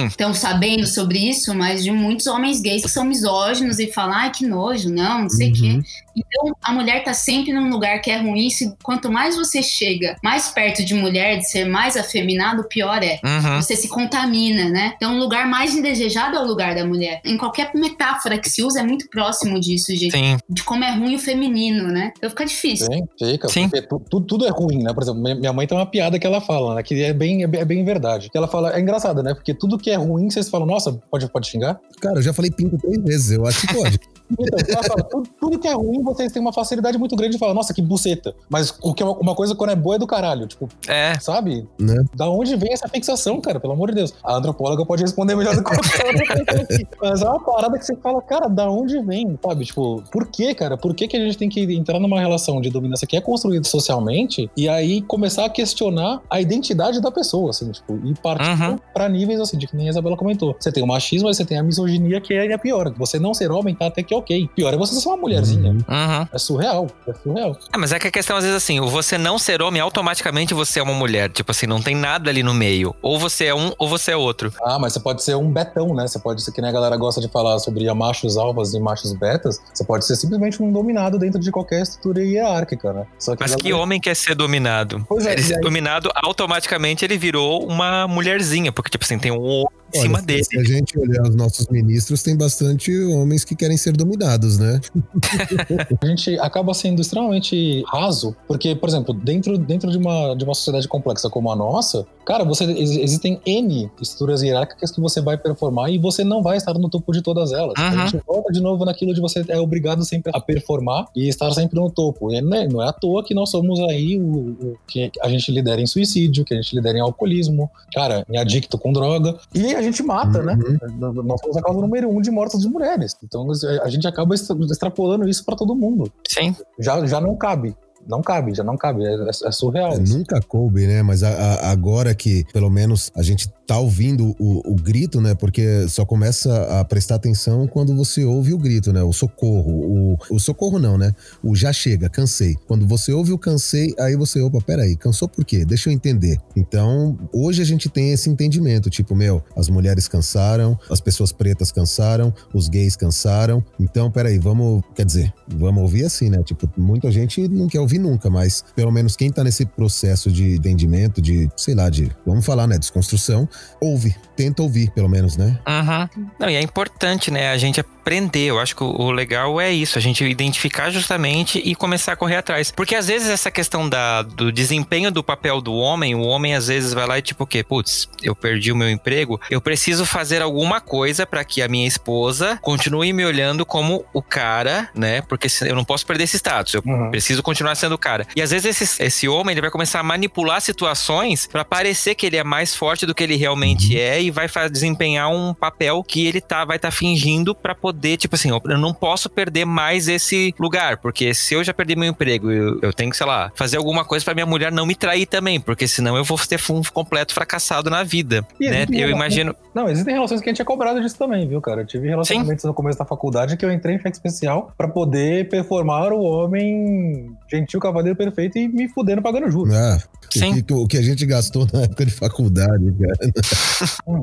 Speaker 3: estão sabendo sobre isso, mas de muitos homens gays que são misóginos e falam, ai, que nojo, não, não sei o uhum. quê. Então, a mulher tá sempre num lugar que é ruim. Se, quanto mais você chega mais perto de mulher, de ser mais afeminado, pior é. Uhum. Você se contamina, né? Então, o lugar mais indesejado é o lugar da mulher. Em qualquer metáfora que se usa, é muito próximo disso, gente. Sim. De como é ruim o feminino, né? Então fica difícil.
Speaker 4: Sim, fica. Sim. Tudo, tudo é ruim, né? Por exemplo, minha mãe tem uma piada que ela fala, né? Que é bem, é bem verdade. Que ela fala, é engraçado, né? Porque tudo que é ruim, vocês falam, nossa, pode, pode xingar?
Speaker 2: Cara, eu já falei pinto três vezes, eu acho que pode. [laughs]
Speaker 4: Então, fala, tudo, tudo, que é ruim, vocês têm uma facilidade muito grande de falar, nossa, que buceta. Mas o que é uma, coisa quando é boa é do caralho. Tipo, é. sabe? Né? Da onde vem essa fixação, cara? Pelo amor de Deus. A antropóloga pode responder melhor do que eu. [laughs] Mas é uma parada que você fala, cara, da onde vem? Sabe? Tipo, por que, cara? Por que, que a gente tem que entrar numa relação de dominância que é construída socialmente e aí começar a questionar a identidade da pessoa, assim, tipo, e partir uhum. pra níveis assim, de que nem a Isabela comentou. Você tem o machismo, mas você tem a misoginia, que é a pior. Você não ser homem tá até que ok. Pior é você ser uma mulherzinha. Uhum. Uhum. É surreal. É surreal.
Speaker 1: É, mas é que a questão, às vezes, assim, você não ser homem, automaticamente você é uma mulher. Tipo assim, não tem nada ali no meio. Ou você é um, ou você é outro.
Speaker 4: Ah, mas você pode ser um betão, né? Você pode ser, que nem a galera gosta de falar sobre machos alfas e machos betas. Você pode ser simplesmente um dominado dentro de qualquer estrutura hierárquica, né?
Speaker 1: Que mas que homem quer ser dominado? Pois é. Ele ser dominado, automaticamente ele virou uma mulherzinha. Porque, tipo assim, tem um em cima dele.
Speaker 2: Se a gente olhar os nossos ministros, tem bastante homens que querem ser dominados, né? [laughs]
Speaker 4: a gente acaba sendo extremamente raso, porque, por exemplo, dentro, dentro de, uma, de uma sociedade complexa como a nossa, cara, você, existem N estruturas hierárquicas que você vai performar e você não vai estar no topo de todas elas. Uhum. A gente volta de novo naquilo de você é obrigado sempre a performar e estar sempre no topo. E não é, não é à toa que nós somos aí o, o que a gente lidera em suicídio, que a gente lidera em alcoolismo, cara, em adicto com droga. E a gente mata, né? uhum. né? Nós somos a causa número um de mortes de mulheres. Então a gente acaba extrapolando isso para todo mundo.
Speaker 1: Sim.
Speaker 4: Já, já não cabe não cabe, já não cabe, é, é, é surreal. É,
Speaker 2: nunca coube, né? Mas a, a, agora que pelo menos a gente tá ouvindo o, o, grito, né? Porque só começa a prestar atenção quando você ouve o grito, né? O socorro. O, o socorro não, né? O já chega, cansei. Quando você ouve o cansei, aí você, opa, peraí, cansou por quê? Deixa eu entender. Então, hoje a gente tem esse entendimento, tipo, meu, as mulheres cansaram, as pessoas pretas cansaram, os gays cansaram. Então, peraí, vamos, quer dizer, vamos ouvir assim, né? Tipo, muita gente não quer ouvir nunca, mas pelo menos quem tá nesse processo de entendimento, de, sei lá, de, vamos falar, né? Desconstrução, ouve, tenta ouvir, pelo menos, né?
Speaker 1: Uhum. Não, e é importante, né? A gente aprender. Eu acho que o legal é isso, a gente identificar justamente e começar a correr atrás. Porque às vezes essa questão da, do desempenho do papel do homem, o homem às vezes vai lá e tipo o quê? Putz, eu perdi o meu emprego, eu preciso fazer alguma coisa para que a minha esposa continue me olhando como o cara, né? Porque eu não posso perder esse status, eu uhum. preciso continuar sendo o cara. E às vezes esse, esse homem ele vai começar a manipular situações para parecer que ele é mais forte do que ele realmente uhum. é e vai desempenhar um papel que ele tá, vai estar tá fingindo para poder, tipo assim, eu não posso perder mais esse lugar, porque se eu já perdi meu emprego, eu, eu tenho que, sei lá, fazer alguma coisa para minha mulher não me trair também, porque senão eu vou ter um completo fracassado na vida, e né? Eu imagino...
Speaker 4: Não, existem relações que a gente é cobrado disso também, viu, cara? Eu tive relacionamentos Sim. no começo da faculdade que eu entrei em fé especial para poder performar o homem gentil o cavaleiro perfeito e me fudendo pagando juros.
Speaker 2: É.
Speaker 1: Sim.
Speaker 2: O que, o que a gente gastou na época de faculdade, cara.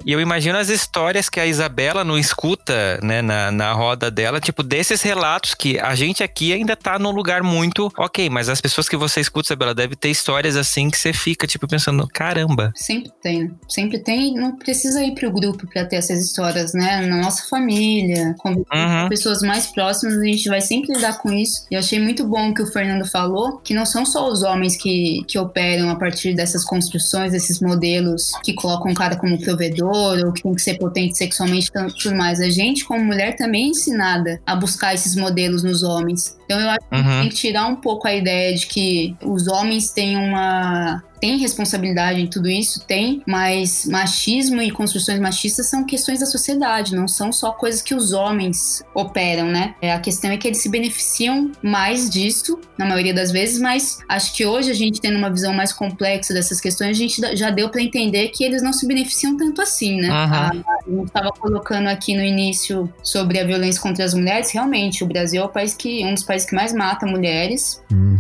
Speaker 1: E eu imagino as histórias que a Isabela não escuta, né, na, na roda dela, tipo, desses relatos que a gente aqui ainda tá num lugar muito ok, mas as pessoas que você escuta, Isabela, deve ter histórias assim que você fica, tipo, pensando, caramba.
Speaker 3: Sempre tem, né? Sempre tem. Não precisa ir pro grupo pra ter essas histórias, né? Na nossa família, com
Speaker 1: Uhum.
Speaker 3: pessoas mais próximas, a gente vai sempre lidar com isso. E eu achei muito bom o que o Fernando falou, que não são só os homens que, que operam a partir dessas construções, desses modelos que colocam o cara como provedor ou que tem que ser potente sexualmente tudo mais. A gente, como mulher, também é ensinada a buscar esses modelos nos homens. Então eu acho que
Speaker 1: Uhum.
Speaker 3: tem que tirar um pouco a ideia de que os homens têm uma tem responsabilidade em tudo isso, tem, mas machismo e construções machistas são questões da sociedade, não são só coisas que os homens operam, né? É, a questão é que eles se beneficiam mais disso, na maioria das vezes, mas acho que hoje a gente tendo uma visão mais complexa dessas questões, a gente já deu para entender que eles não se beneficiam tanto assim, né?
Speaker 1: Uhum.
Speaker 3: A, a gente estava colocando aqui no início sobre a violência contra as mulheres, realmente, o Brasil é o país que, um dos países que mais mata mulheres,
Speaker 2: Uhum.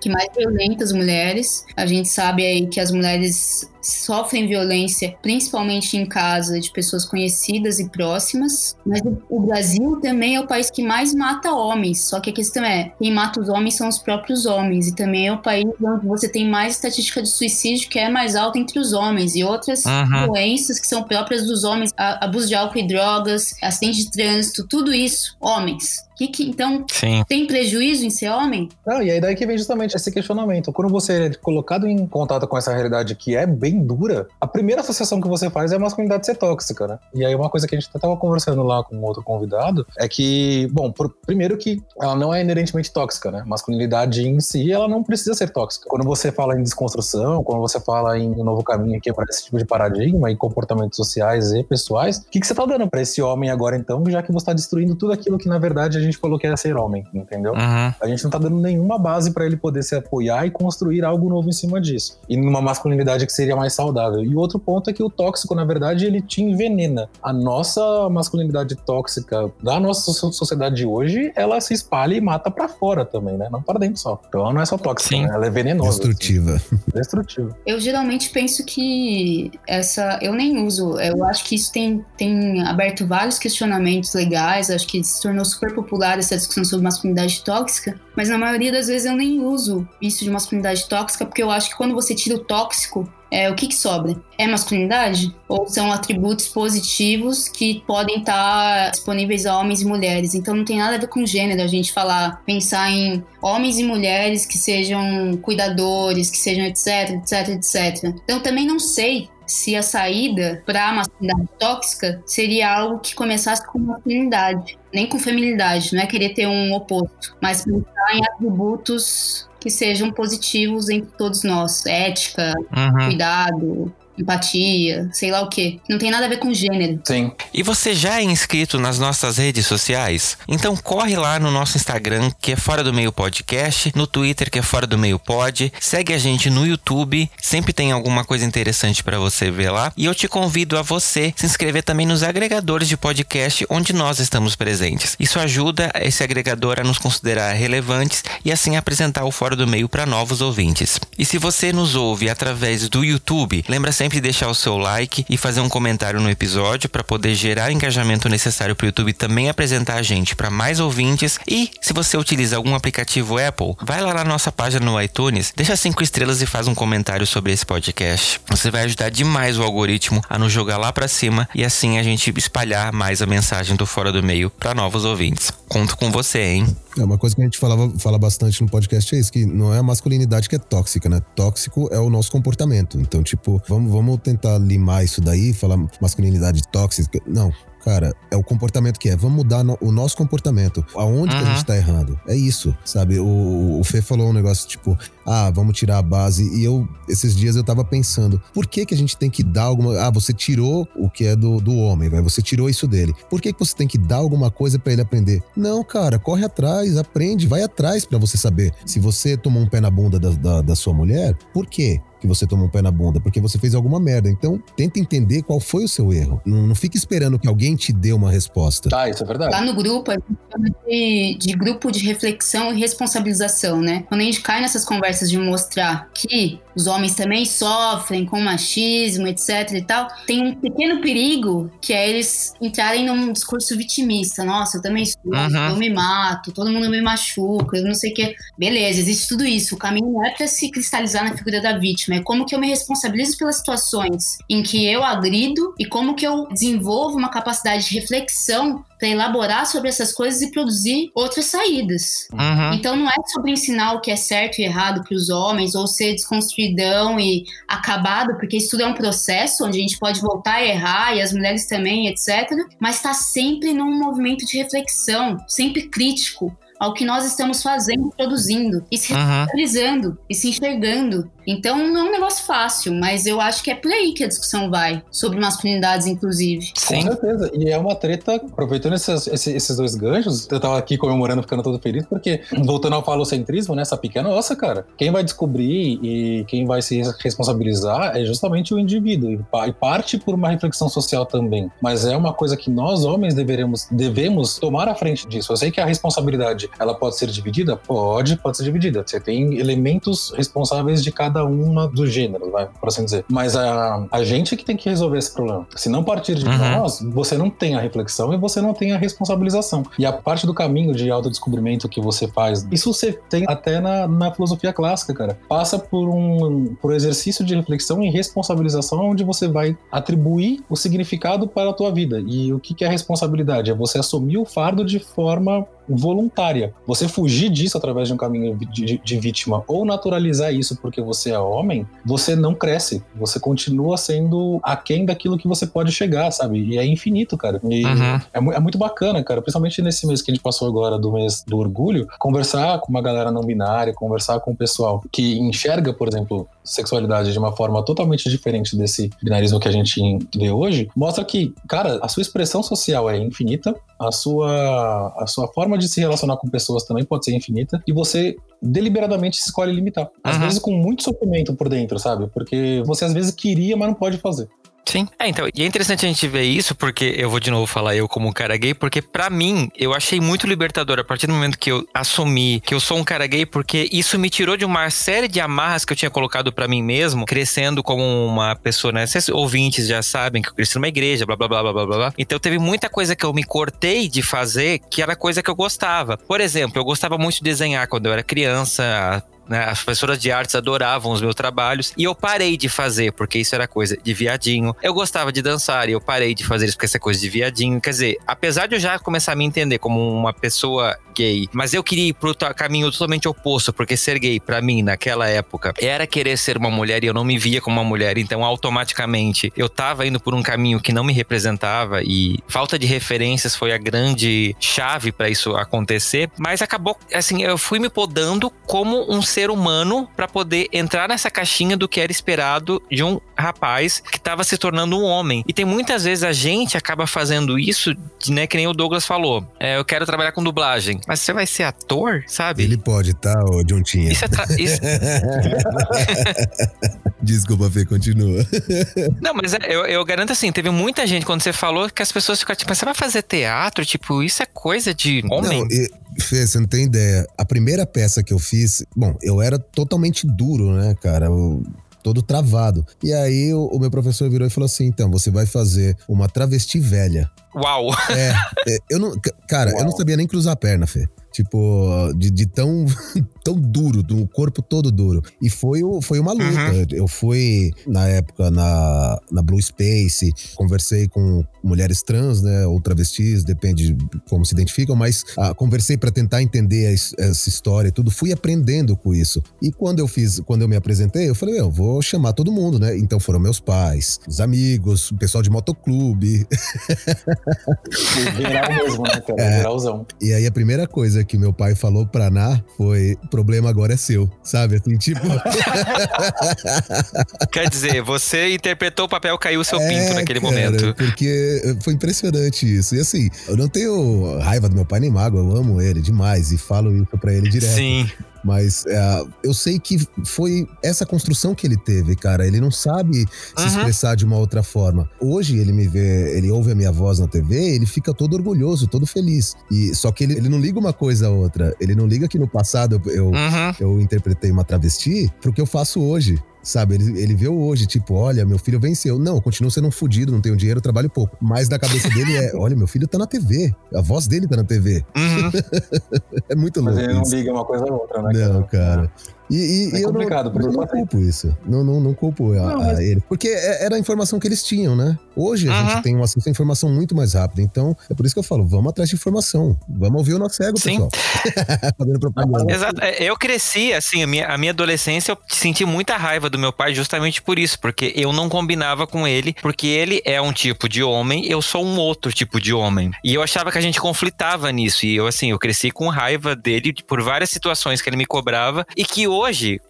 Speaker 3: Que mais violenta as mulheres. A gente sabe aí que as mulheres sofrem violência, principalmente em casa, de pessoas conhecidas e próximas. Mas o- Brasil também é o país que mais mata homens. Só que a questão é, quem mata os homens são os próprios homens. E também é o país onde você tem mais estatística de suicídio, que é mais alta entre os homens. E outras
Speaker 1: Uhum.
Speaker 3: doenças que são próprias dos homens, a- abuso de álcool e drogas, acidente de trânsito, tudo isso, homens. Que, que, então,
Speaker 1: Sim.
Speaker 3: tem prejuízo em ser homem?
Speaker 4: Não, e aí daí que vem justamente esse questionamento. Quando você é colocado em contato com essa realidade que é bem dura, a primeira associação que você faz é a masculinidade ser tóxica, né? E aí uma coisa que a gente até tava conversando lá com outro convidado é que, bom, por- primeiro que ela não é inerentemente tóxica, né? Masculinidade em si, ela não precisa ser tóxica. Quando você fala em desconstrução, quando você fala em um novo caminho que é para esse tipo de paradigma e comportamentos sociais e pessoais, o que, que você tá dando para esse homem agora então, já que você tá destruindo tudo aquilo que na verdade a gente falou que era ser homem, entendeu?
Speaker 1: Uhum.
Speaker 4: A gente não tá dando nenhuma base pra ele poder se apoiar e construir algo novo em cima disso. E numa masculinidade que seria mais saudável. E o outro ponto é que o tóxico, na verdade, ele te envenena. A nossa masculinidade tóxica da nossa so- sociedade de hoje, ela se espalha e mata pra fora também, né? Não para dentro só. Então ela não é só tóxica, né? ela é venenosa.
Speaker 2: Destrutiva.
Speaker 4: assim. [laughs] Destrutiva.
Speaker 3: Eu geralmente penso que essa. Eu nem uso. Eu acho que isso tem, tem aberto vários questionamentos legais. Acho que se tornou super popular essa discussão sobre masculinidade tóxica. Mas na maioria das vezes eu nem uso isso de masculinidade tóxica, porque eu acho que quando você tira o tóxico, é, o que, que sobra? É masculinidade? Ou são atributos positivos que podem estar disponíveis a homens e mulheres? Então não tem nada a ver com gênero a gente falar, pensar em homens e mulheres que sejam cuidadores, que sejam etc, etc, etc. Então também não sei se a saída para a masculinidade tóxica seria algo que começasse com masculinidade, nem com feminilidade, não é querer ter um oposto, mas pensar em atributos que sejam positivos entre todos nós, ética,
Speaker 1: Uhum.
Speaker 3: cuidado, empatia, sei lá o quê. Não tem nada a ver com gênero.
Speaker 4: Sim.
Speaker 1: E você já é inscrito nas nossas redes sociais? Então corre lá no nosso Instagram, que é Fora do Meio Podcast, no Twitter, que é Fora do Meio Pod. Segue a gente no YouTube, sempre tem alguma coisa interessante pra você ver lá. E eu te convido a você se inscrever também nos agregadores de podcast onde nós estamos presentes. Isso ajuda esse agregador a nos considerar relevantes e assim apresentar o Fora do Meio para novos ouvintes. E se você nos ouve através do YouTube, lembra sempre de deixar o seu like e fazer um comentário no episódio para poder gerar o engajamento necessário para o YouTube também apresentar a gente para mais ouvintes. E se você utiliza algum aplicativo Apple, vai lá na nossa página no iTunes, deixa cinco estrelas e faz um comentário sobre esse podcast. Você vai ajudar demais o algoritmo a nos jogar lá para cima e assim a gente espalhar mais a mensagem do Fora do Meio para novos ouvintes. Conto com você, hein?
Speaker 2: É uma coisa que a gente falava, fala bastante no podcast é isso, que não é a masculinidade que é tóxica, né? Tóxico é o nosso comportamento. Então, tipo, vamos, vamos tentar limar isso daí, falar masculinidade tóxica. Não. Cara, é o comportamento que é. Vamos mudar no- o nosso comportamento. Aonde que a
Speaker 1: Uhum.
Speaker 2: gente tá errando? É isso, sabe? O, o Fê falou um negócio tipo, ah, vamos tirar a base. E eu, esses dias eu tava pensando, por que que a gente tem que dar alguma. Ah, você tirou o que é do, do homem, vai? Você tirou isso dele. Por que que você tem que dar alguma coisa pra ele aprender? Não, cara, corre atrás, aprende, vai atrás pra você saber. Se você tomou um pé na bunda da, da, da sua mulher, por quê? Que você tomou um pé na bunda, porque você fez alguma merda. Então, tenta entender qual foi o seu erro. Não, não fique esperando que alguém te dê uma resposta.
Speaker 4: Tá, isso é verdade.
Speaker 3: Lá no grupo, a gente chama de, de grupo de reflexão e responsabilização, né? Quando a gente cai nessas conversas de mostrar que os homens também sofrem com machismo, etc e tal, tem um pequeno perigo que é eles entrarem num discurso vitimista. Nossa, eu também sou,
Speaker 1: Uhum.
Speaker 3: eu me mato, todo mundo me machuca, eu não sei o que. Beleza, existe tudo isso. O caminho não é pra se cristalizar na figura da vítima, é como que eu me responsabilizo pelas situações em que eu agrido e como que eu desenvolvo uma capacidade de reflexão para elaborar sobre essas coisas e produzir outras saídas.
Speaker 1: Uhum.
Speaker 3: Então não é sobre ensinar o que é certo e errado para os homens ou ser desconstruidão e acabado, porque isso tudo é um processo onde a gente pode voltar a errar e as mulheres também, etc. Mas está sempre num movimento de reflexão, sempre crítico ao que nós estamos fazendo, produzindo e se
Speaker 1: Uhum.
Speaker 3: responsabilizando e se enxergando. Então não é um negócio fácil, mas eu acho que é por aí que a discussão vai sobre masculinidades, inclusive.
Speaker 4: Com
Speaker 1: Sim.
Speaker 4: certeza. E é uma treta, aproveitando esses, esses, esses dois ganchos, eu tava aqui comemorando, ficando todo feliz, porque voltando ao falocentrismo, né? Essa pica é nossa, cara. Quem vai descobrir e quem vai se responsabilizar é justamente o indivíduo. E e parte por uma reflexão social também. Mas é uma coisa que nós, homens, deveremos, devemos tomar à frente disso. Eu sei que a responsabilidade, ela pode ser dividida? Pode, pode ser dividida. Você tem elementos responsáveis de cada uma dos gêneros, vai, por assim dizer. Mas a, a gente que tem que resolver esse problema. Se não partir de
Speaker 1: Uhum.
Speaker 4: nós, você não tem a reflexão e você não tem a responsabilização. E a parte do caminho de autodescobrimento que você faz, isso você tem até na, na filosofia clássica, cara. Passa por um por um exercício de reflexão e responsabilização onde você vai atribuir o significado para a tua vida. E o que que é responsabilidade? É você assumir o fardo de forma voluntária. Você fugir disso através de um caminho de, de- de vítima ou naturalizar isso porque você é homem, você não cresce. Você continua sendo aquém daquilo que você pode chegar, sabe? E é infinito, cara. E
Speaker 1: Uhum.
Speaker 4: é, mu- é muito bacana, cara. Principalmente nesse mês que a gente passou agora, do mês do orgulho, conversar com uma galera não binária, conversar com o pessoal que enxerga, por exemplo, sexualidade de uma forma totalmente diferente desse binarismo que a gente vê hoje, mostra que, cara, a sua expressão social é infinita, a sua, a sua forma de se relacionar com pessoas também pode ser infinita, e você deliberadamente se escolhe limitar. Às
Speaker 1: Uhum.
Speaker 4: vezes com muito sofrimento por dentro, sabe? Porque você às vezes queria, mas não pode fazer.
Speaker 1: Sim. É, então, e é interessante a gente ver isso, porque eu vou de novo falar eu como um cara gay, porque pra mim, eu achei muito libertador a partir do momento que eu assumi que eu sou um cara gay, porque isso me tirou de uma série de amarras que eu tinha colocado pra mim mesmo, crescendo como uma pessoa, né? Vocês ouvintes já sabem que eu cresci numa igreja, blá blá blá blá blá. blá. Então teve muita coisa que eu me cortei de fazer que era coisa que eu gostava. Por exemplo, eu gostava muito de desenhar quando eu era criança, né, as professoras de artes adoravam os meus trabalhos e eu parei de fazer porque isso era coisa de viadinho. Eu gostava de dançar e eu parei de fazer isso porque isso é coisa de viadinho. Quer dizer, apesar de eu já começar a me entender como uma pessoa gay, mas eu queria ir pro caminho totalmente oposto, porque ser gay pra mim naquela época era querer ser uma mulher e eu não me via como uma mulher, então automaticamente eu tava indo por um caminho que não me representava e falta de referências foi a grande chave pra isso acontecer, mas acabou assim, eu fui me podando como um ser humano pra poder entrar nessa caixinha do que era esperado de um rapaz que tava se tornando um homem. E tem muitas vezes a gente acaba fazendo isso, né, que nem o Douglas falou. É, eu quero trabalhar com dublagem. Mas você vai ser ator, sabe?
Speaker 2: Ele pode, tá, ô Jontinha?
Speaker 1: Isso é tra- isso- [laughs]
Speaker 2: Desculpa, Fê, continua. [laughs]
Speaker 1: Não, mas é, eu, eu garanto assim, teve muita gente quando você falou que as pessoas ficam tipo, "Mas você vai fazer teatro? Tipo, isso é coisa de homem?
Speaker 2: Não, e, Fê, você não tem ideia. A primeira peça que eu fiz, bom, eu era totalmente duro, né, cara? Eu- todo travado. E aí o, o meu professor virou e falou assim: então, você vai fazer uma travesti velha.
Speaker 1: Uau!
Speaker 2: É, é, eu não. ca- Cara, eu não sabia nem cruzar a perna, Fê. Tipo, de, de tão, [laughs] tão duro, do corpo todo duro. E foi, foi uma luta.
Speaker 1: Uhum.
Speaker 2: Eu fui, na época, na, na Blue Space, conversei com mulheres trans, né? Ou travestis, depende de como se identificam, mas ah, conversei para tentar entender a essa história e tudo. Fui aprendendo com isso. E quando eu fiz, quando eu me apresentei, eu falei, eu vou chamar todo mundo, né? Então foram meus pais, os amigos, o pessoal de motoclube. [laughs]
Speaker 4: Mesmo, né, cara?
Speaker 2: É.
Speaker 4: Geralzão.
Speaker 2: E aí a primeira coisa que meu pai falou pra Ná foi: o problema agora é seu, sabe? Assim, tipo. [laughs]
Speaker 1: Quer dizer, você interpretou o papel, caiu o seu pinto
Speaker 2: É,
Speaker 1: naquele
Speaker 2: cara,
Speaker 1: momento.
Speaker 2: Porque foi impressionante isso. E assim, eu não tenho raiva do meu pai nem mágoa, eu amo ele demais e falo isso pra ele direto.
Speaker 1: Sim.
Speaker 2: Mas é, eu sei que foi essa construção que ele teve, cara. Ele não sabe se
Speaker 1: Uhum.
Speaker 2: expressar de uma outra forma. Hoje ele me vê, ele ouve a minha voz na TV, ele fica todo orgulhoso, todo feliz. E só que ele, ele não liga uma coisa a outra. Ele não liga que no passado eu, eu,
Speaker 1: Uhum.
Speaker 2: eu interpretei uma travesti pro que eu faço hoje. Sabe, ele, ele vê hoje, tipo, olha, meu filho venceu. Não, eu continuo sendo um fudido, não tenho dinheiro, trabalho pouco. Mas na cabeça [laughs] dele é, olha, meu filho tá na TV. A voz dele tá na TV.
Speaker 1: Uhum. [laughs]
Speaker 2: É muito
Speaker 4: Mas
Speaker 2: louco.
Speaker 4: ele não liga uma coisa a outra, né?
Speaker 2: Não, cara. E, e-
Speaker 4: É
Speaker 2: e eu não,
Speaker 4: complicado, por
Speaker 2: eu
Speaker 4: isso
Speaker 2: não
Speaker 4: falei.
Speaker 2: culpo isso. Não, não, não culpo a,
Speaker 4: Não, mas-
Speaker 2: a ele. Porque é- era a informação que eles tinham, né? Hoje a
Speaker 1: Uhum.
Speaker 2: gente tem um acesso à informação muito mais rápido. Então, é por isso que eu falo, vamos atrás de informação. Vamos ouvir o nosso cego,
Speaker 1: Sim.
Speaker 2: pessoal. [laughs] Fazendo propaganda.
Speaker 1: Exato. É, Eu cresci, assim, a minha, a minha adolescência, eu senti muita raiva do meu pai justamente por isso, porque eu não combinava com ele, porque ele é um tipo de homem, eu sou um outro tipo de homem. E eu achava que a gente conflitava nisso. E eu, assim, eu cresci com raiva dele por várias situações que ele me cobrava, e que hoje,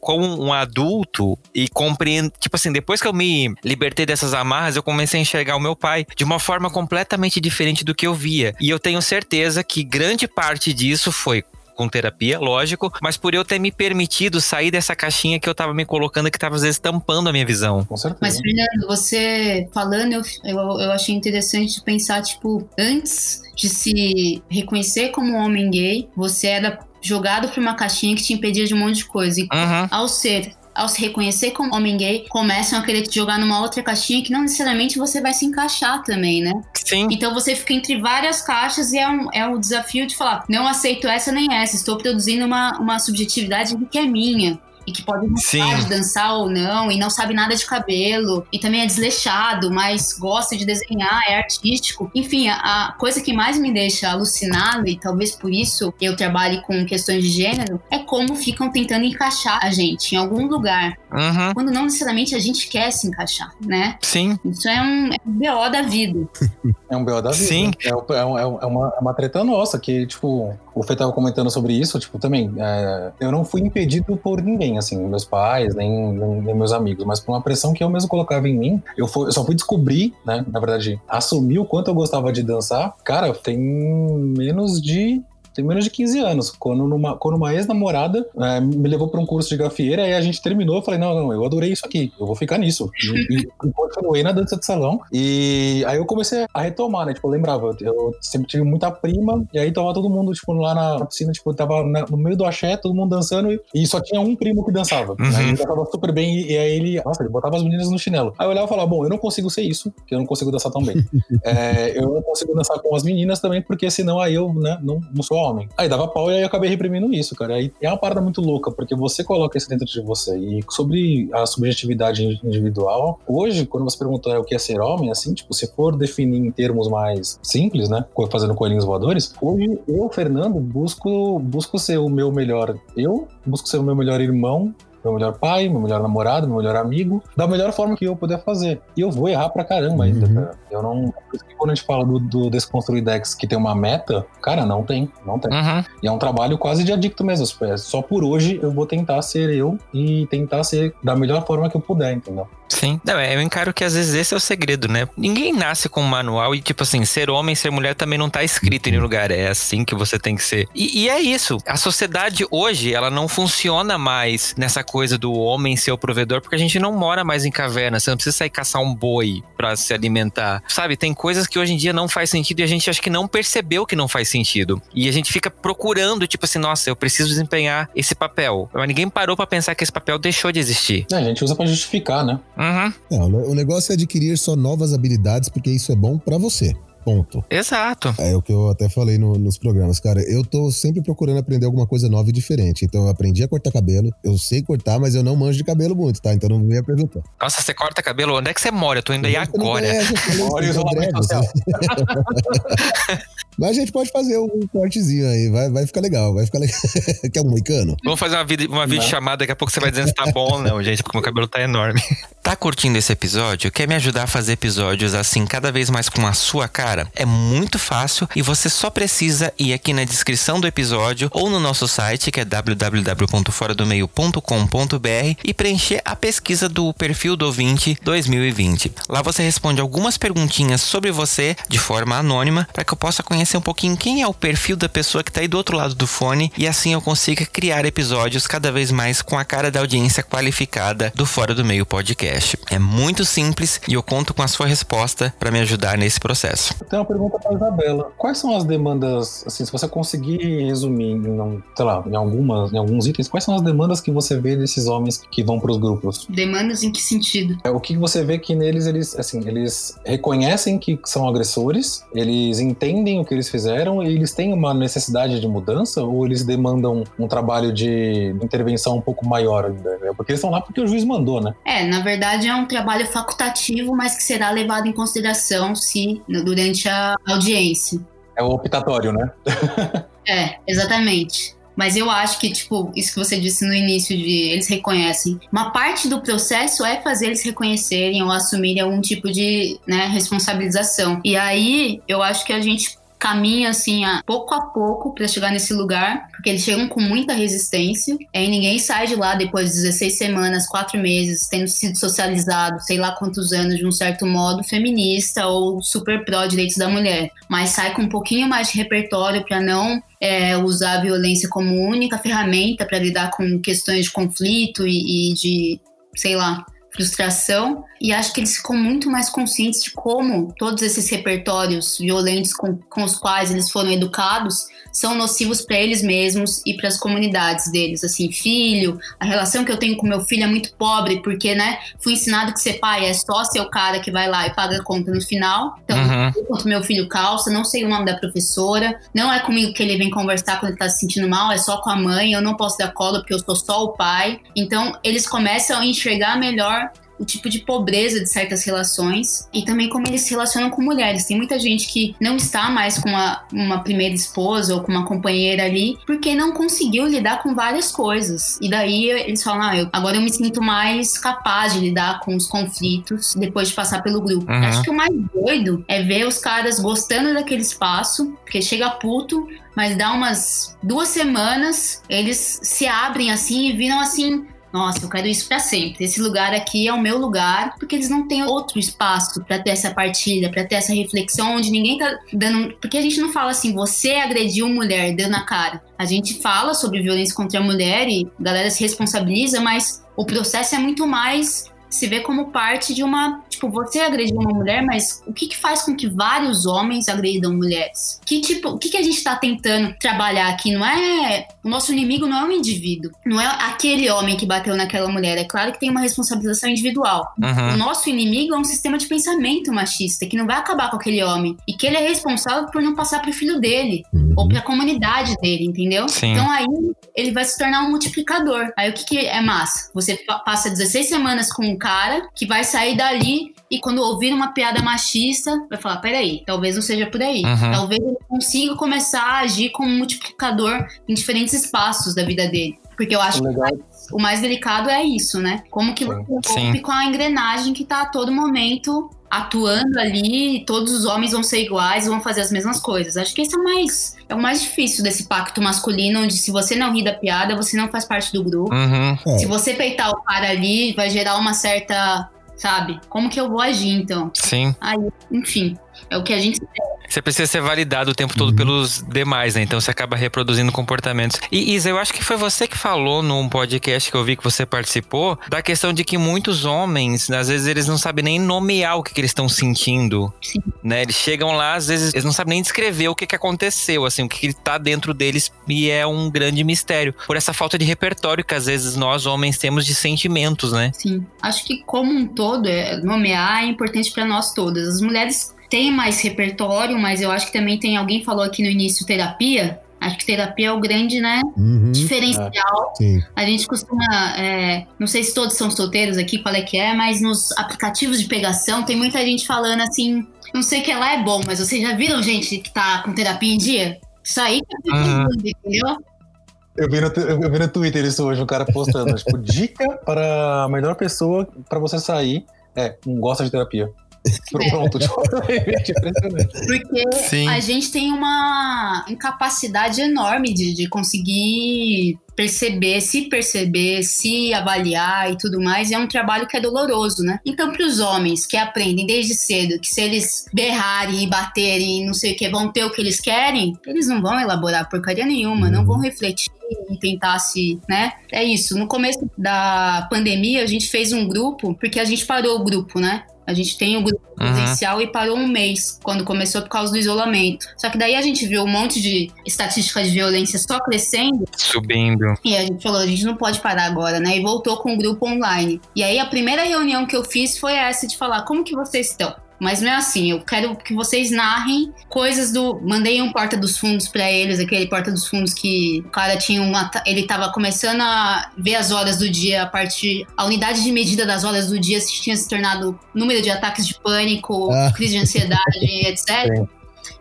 Speaker 1: como um adulto, e compreendo, tipo assim, depois que eu me libertei dessas amarras, eu comecei a enxergar o meu pai de uma forma completamente diferente do que eu via. E eu tenho certeza que grande parte disso foi com terapia, lógico, mas por eu ter me permitido sair dessa caixinha que eu tava me colocando, que tava às vezes tampando a minha visão.
Speaker 4: Com certeza.
Speaker 3: Mas, Fernando, você falando, eu, eu, eu achei interessante pensar, tipo, antes de se reconhecer como um homem gay, você era jogado pra uma caixinha que te impedia de um monte de coisa. E
Speaker 1: Uhum.
Speaker 3: ao ser. Ao se reconhecer como homem gay, começam a querer te jogar numa outra caixinha que não necessariamente você vai se encaixar também, né?
Speaker 1: Sim.
Speaker 3: Então você fica entre várias caixas e é um, é um desafio de falar: não aceito essa nem essa, estou produzindo uma, uma subjetividade que é minha. E que pode gostar de dançar ou não, e não sabe nada de cabelo, e também é desleixado, mas gosta de desenhar, é artístico. Enfim, a, a coisa que mais me deixa alucinada, e talvez por isso eu trabalhe com questões de gênero, é como ficam tentando encaixar a gente em algum lugar,
Speaker 1: Uhum.
Speaker 3: quando não necessariamente a gente quer se encaixar, né?
Speaker 1: Sim.
Speaker 3: Isso é um, é um BO da vida. [laughs]
Speaker 4: É um BO da vida.
Speaker 1: Sim.
Speaker 4: É, é é é uma, é uma treta nossa, que, tipo, o Fê tava comentando sobre isso, tipo, também, é, eu não fui impedido por ninguém, assim, meus pais, nem, nem, nem meus amigos, mas por uma pressão que eu mesmo colocava em mim, eu, fui- eu só fui descobrir, né, na verdade, assumir o quanto eu gostava de dançar, cara, tem menos de tem menos de 15 anos, quando, numa, quando uma ex-namorada é, me levou para um curso de gafieira, aí a gente terminou, eu falei, não, não, eu adorei isso aqui, eu vou ficar nisso. E, e, e continuei na dança de salão, e aí eu comecei a retomar, né, tipo, eu lembrava, eu sempre tive muita prima, e aí tava todo mundo, tipo, lá na piscina, tipo, tava na- no meio do axé, todo mundo dançando, e, e só tinha um primo que dançava,
Speaker 1: Uhum.
Speaker 4: ele dançava super bem, e, e aí ele, nossa, ele botava as meninas no chinelo. Aí eu olhava e falava, bom, eu não consigo ser isso, porque eu não consigo dançar tão bem. [laughs] É, eu não consigo dançar com as meninas também, porque senão aí eu, né, não, não sou homem. Aí dava pau e aí eu acabei reprimindo isso, cara. Aí é uma parada muito louca, porque você coloca isso dentro de você. E sobre a subjetividade individual, hoje, quando você pergunta o que é ser homem, assim, tipo, se for definir em termos mais simples, né, fazendo coelhinhos voadores, hoje eu, Fernando, busco, busco ser o meu melhor eu, busco ser o meu melhor irmão, meu melhor pai, meu melhor namorado, meu melhor amigo, da melhor forma que eu puder fazer. E eu vou errar pra caramba ainda,
Speaker 2: Uhum.
Speaker 4: cara. Eu não. Por isso que quando a gente fala do, do Desconstruir Decks que tem uma meta, cara, não tem. Não tem.
Speaker 1: Uhum.
Speaker 4: E é um trabalho quase de adicto mesmo. Só por hoje eu vou tentar ser eu e tentar ser da melhor forma que eu puder, entendeu?
Speaker 1: Sim. Não, é, eu encaro que às vezes esse é o segredo, né? Ninguém nasce com um manual e, tipo assim, ser homem, ser mulher também não tá escrito em nenhum lugar. É assim que você tem que ser. E, e é isso. A sociedade hoje, ela não funciona mais nessa coisa do homem ser o provedor, porque a gente não mora mais em caverna. Você não precisa sair caçar um boi pra se alimentar. Sabe? Tem coisas que hoje em dia não faz sentido e a gente acha que não percebeu que não faz sentido. E a gente fica procurando, tipo assim, nossa, eu preciso desempenhar esse papel. Mas ninguém parou pra pensar que esse papel deixou de existir.
Speaker 4: É, a gente usa pra justificar, né?
Speaker 1: Uhum.
Speaker 2: Não, o negócio é adquirir só novas habilidades, porque isso é bom pra você. Ponto.
Speaker 1: Exato.
Speaker 2: É o que eu até falei no- nos programas, cara. Eu tô sempre procurando aprender alguma coisa nova e diferente. Então eu aprendi a cortar cabelo. Eu sei cortar, mas eu não manjo de cabelo muito, tá? Então não venha perguntar.
Speaker 1: Nossa, você corta cabelo? Onde é que você mora? Eu tô indo aí agora.
Speaker 2: eu
Speaker 4: Olha o
Speaker 2: eu sou
Speaker 4: isolamento social.
Speaker 2: Mas a gente pode fazer um cortezinho aí, vai, vai ficar legal, vai ficar legal. [laughs] Quer um moicano?
Speaker 1: Vamos fazer uma, vídeo, uma videochamada, daqui a pouco você vai dizendo se tá bom ou não, gente, porque meu cabelo tá enorme. [laughs] Tá curtindo esse episódio? Quer me ajudar a fazer episódios assim cada vez mais com a sua cara? É muito fácil e você só precisa ir aqui na descrição do episódio ou no nosso site, que é www.foradomeio.com.br e preencher a pesquisa do perfil do ouvinte 2020. Lá você responde algumas perguntinhas sobre você de forma anônima para que eu possa conhecer conhecer um pouquinho quem é o perfil da pessoa que tá aí do outro lado do fone e assim eu consiga criar episódios cada vez mais com a cara da audiência qualificada do Fora do Meio Podcast. É muito simples e eu conto com a sua resposta para me ajudar nesse processo.
Speaker 4: Eu tenho uma pergunta para Isabela. Quais são as demandas, assim, se você conseguir resumir em, sei lá, em algumas, em alguns itens, quais são as demandas que você vê desses homens que vão para os grupos?
Speaker 3: Demandas em que sentido?
Speaker 4: É o que você vê que neles eles, assim, eles reconhecem que são agressores, eles entendem o que eles fizeram e eles têm uma necessidade de mudança ou eles demandam um trabalho de intervenção um pouco maior ainda? Né? Porque eles estão lá porque o juiz mandou, né?
Speaker 3: É, na verdade é um trabalho facultativo, mas que será levado em consideração se durante a audiência.
Speaker 4: É o optatório, né? [laughs]
Speaker 3: é, exatamente. Mas eu acho que, tipo, isso que você disse no início de eles reconhecem. Uma parte do processo é fazer eles reconhecerem ou assumirem algum tipo de né, responsabilização. E aí eu acho que a gente caminha assim a pouco a pouco para chegar nesse lugar, porque eles chegam com muita resistência. E ninguém sai de lá depois de 16 semanas, 4 meses, tendo sido socializado, sei lá quantos anos de um certo modo feminista ou super pró direitos da mulher, mas sai com um pouquinho mais de repertório para não é, usar a violência como única ferramenta para lidar com questões de conflito e, e de, sei lá, frustração e acho que eles ficam muito mais conscientes de como todos esses repertórios violentos com, com os quais eles foram educados são nocivos para eles mesmos e para as comunidades deles. Assim, filho, a relação que eu tenho com meu filho é muito pobre, porque, né, fui ensinado que ser pai é só ser o cara que vai lá e paga a conta no final. Então, uhum. enquanto meu filho calça, não sei o nome da professora, não é comigo que ele vem conversar quando ele tá se sentindo mal, é só com a mãe, eu não posso dar cola porque eu sou só o pai. Então, eles começam a enxergar melhor o tipo de pobreza de certas relações e também como eles se relacionam com mulheres. Tem muita gente que não está mais com uma, uma primeira esposa ou com uma companheira ali porque não conseguiu lidar com várias coisas. E daí eles falam: ah, eu, agora eu me sinto mais capaz de lidar com os conflitos depois de passar pelo grupo. Uhum. Acho que o mais doido é ver os caras gostando daquele espaço, porque chega puto, mas dá umas duas semanas, eles se abrem assim e viram assim nossa, eu quero isso para sempre. Esse lugar aqui é o meu lugar, porque eles não têm outro espaço para ter essa partida, para ter essa reflexão onde ninguém tá dando. Porque a gente não fala assim, você agrediu mulher, deu na cara. A gente fala sobre violência contra a mulher e a galera se responsabiliza, mas o processo é muito mais se vê como parte de uma. Tipo, você agrediu uma mulher, mas o que, que faz com que vários homens agredam mulheres? Que tipo, o que, que a gente tá tentando trabalhar aqui? Não é. O nosso inimigo não é um indivíduo. Não é aquele homem que bateu naquela mulher. É claro que tem uma responsabilização individual. Uhum. O nosso inimigo é um sistema de pensamento machista que não vai acabar com aquele homem. E que ele é responsável por não passar pro filho dele. Uhum. Ou pra comunidade dele, entendeu?
Speaker 1: Sim.
Speaker 3: Então aí ele vai se tornar um multiplicador. Aí o que, que é massa? Você passa 16 semanas com cara que vai sair dali e quando ouvir uma piada machista, vai falar: peraí, talvez não seja por aí. Uhum. Talvez ele consiga começar a agir como um multiplicador em diferentes espaços da vida dele. Porque eu acho Legal. que o mais delicado é isso, né? Como que você rompe com a engrenagem que tá a todo momento atuando ali, todos os homens vão ser iguais, vão fazer as mesmas coisas. Acho que esse é o mais, é o mais difícil desse pacto masculino, onde se você não ri da piada, você não faz parte do grupo.
Speaker 1: Uhum.
Speaker 3: Se você peitar o cara ali, vai gerar uma certa sabe? Como que eu vou agir, então?
Speaker 1: Sim.
Speaker 3: Aí, enfim, é o que a gente
Speaker 1: você precisa ser validado o tempo todo uhum. pelos demais, né? Então você acaba reproduzindo comportamentos. E Isa, eu acho que foi você que falou num podcast que eu vi que você participou, da questão de que muitos homens, às vezes, eles não sabem nem nomear o que, que eles estão sentindo.
Speaker 3: Sim.
Speaker 1: Né? Eles chegam lá, às vezes, eles não sabem nem descrever o que, que aconteceu, assim, o que, que tá dentro deles, e é um grande mistério. Por essa falta de repertório que às vezes nós, homens, temos de sentimentos, né?
Speaker 3: Sim. Acho que como um todo, é, nomear é importante para nós todas. As mulheres tem mais repertório, mas eu acho que também tem alguém falou aqui no início terapia. Acho que terapia é o grande, né?
Speaker 2: Uhum,
Speaker 3: diferencial.
Speaker 2: É,
Speaker 3: a gente costuma, é, não sei se todos são solteiros aqui, qual é que é, mas nos aplicativos de pegação tem muita gente falando assim, não sei que lá é bom, mas vocês já viram gente que tá com terapia em dia? Isso aí que uhum. entendeu?
Speaker 4: Eu vi, no, eu vi no Twitter isso hoje, um cara postando, tipo, [laughs] dica para a melhor pessoa para você sair é, não gosta de terapia. [laughs] Pronto, é impressionante.
Speaker 3: Porque
Speaker 1: Sim.
Speaker 3: a gente tem uma incapacidade enorme de, de conseguir perceber, se perceber, se avaliar e tudo mais, é um trabalho que é doloroso, né? Então, para os homens que aprendem desde cedo que se eles berrarem e baterem, não sei o que, vão ter o que eles querem, eles não vão elaborar porcaria nenhuma, não vão refletir e tentar se, né? É isso. No começo da pandemia, a gente fez um grupo, porque a gente parou o grupo, né? A gente tem o grupo
Speaker 1: Uhum.
Speaker 3: presencial e parou um mês, quando começou por causa do isolamento. Só que daí a gente viu um monte de estatística de violência só crescendo
Speaker 1: Subindo.
Speaker 3: e a gente falou, a gente não pode parar agora, né? E voltou com o grupo online. E aí a primeira reunião que eu fiz foi essa de falar, como que vocês estão? Mas não é assim, eu quero que vocês narrem coisas do. Mandei um porta dos fundos pra eles, aquele porta dos fundos que o cara tinha um. ata- Ele tava começando a ver as horas do dia, a partir. A unidade de medida das horas do dia se tinha se tornado número de ataques de pânico,
Speaker 2: Ah.
Speaker 3: crise de ansiedade, [laughs] etc.
Speaker 4: Sim.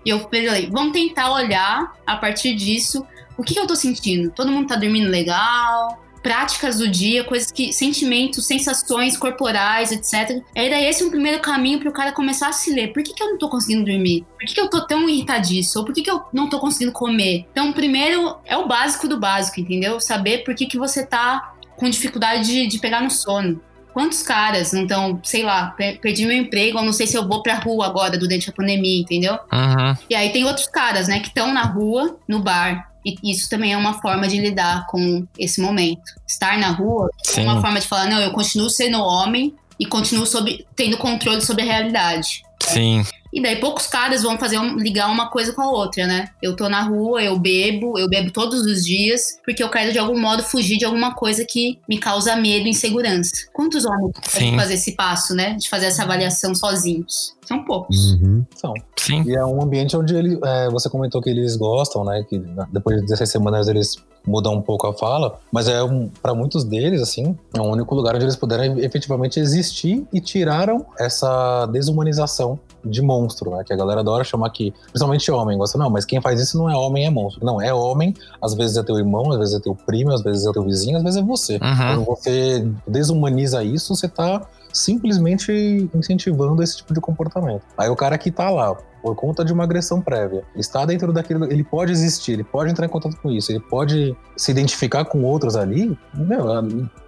Speaker 3: E eu falei, vamos tentar olhar a partir disso o que, que eu tô sentindo. Todo mundo tá dormindo legal, práticas do dia, coisas que. sentimentos, sensações corporais, etc. Era esse um primeiro caminho pro cara começar a se ler. Por que, que eu não tô conseguindo dormir? Por que, que eu tô tão irritadiço? Ou por que, que eu não tô conseguindo comer? Então, primeiro é o básico do básico, entendeu? Saber por que, que você tá com dificuldade de, de pegar no sono. Quantos caras não estão, sei lá, per- perdi meu emprego, eu não sei se eu vou pra rua agora durante a pandemia, entendeu?
Speaker 1: Uhum.
Speaker 3: E aí tem outros caras, né, que estão na rua, no bar. E isso também é uma forma de lidar com esse momento. Estar na rua é
Speaker 1: Sim.
Speaker 3: uma forma de falar, não, eu continuo sendo homem e continuo sob, tendo controle sobre a realidade.
Speaker 1: Sim.
Speaker 3: E daí poucos caras vão fazer um- ligar uma coisa com a outra, né? Eu tô na rua, eu bebo, eu bebo todos os dias, porque eu quero de algum modo fugir de alguma coisa que me causa medo e insegurança. Quantos homens podem fazer esse passo, né? De fazer essa avaliação sozinhos? São poucos.
Speaker 2: Uhum.
Speaker 4: São.
Speaker 1: Sim.
Speaker 4: E é um ambiente onde ele, é, você comentou que eles gostam, né? Que depois de 16 semanas eles mudam um pouco a fala, mas é um, para muitos deles, assim, é o único lugar onde eles puderam efetivamente existir e tiraram essa desumanização de monstro, né? Que a galera adora chamar que, principalmente homem, gosta, não, mas quem faz isso não é homem, é monstro. Não, é homem, às vezes é teu irmão, às vezes é teu primo, às vezes é teu vizinho, às vezes é você.
Speaker 1: Uhum.
Speaker 4: Quando você desumaniza isso, você tá simplesmente incentivando esse tipo de comportamento. Aí o cara que tá lá, por conta de uma agressão prévia, está dentro daquilo, ele pode existir, ele pode entrar em contato com isso, ele pode se identificar com outros ali. Meu,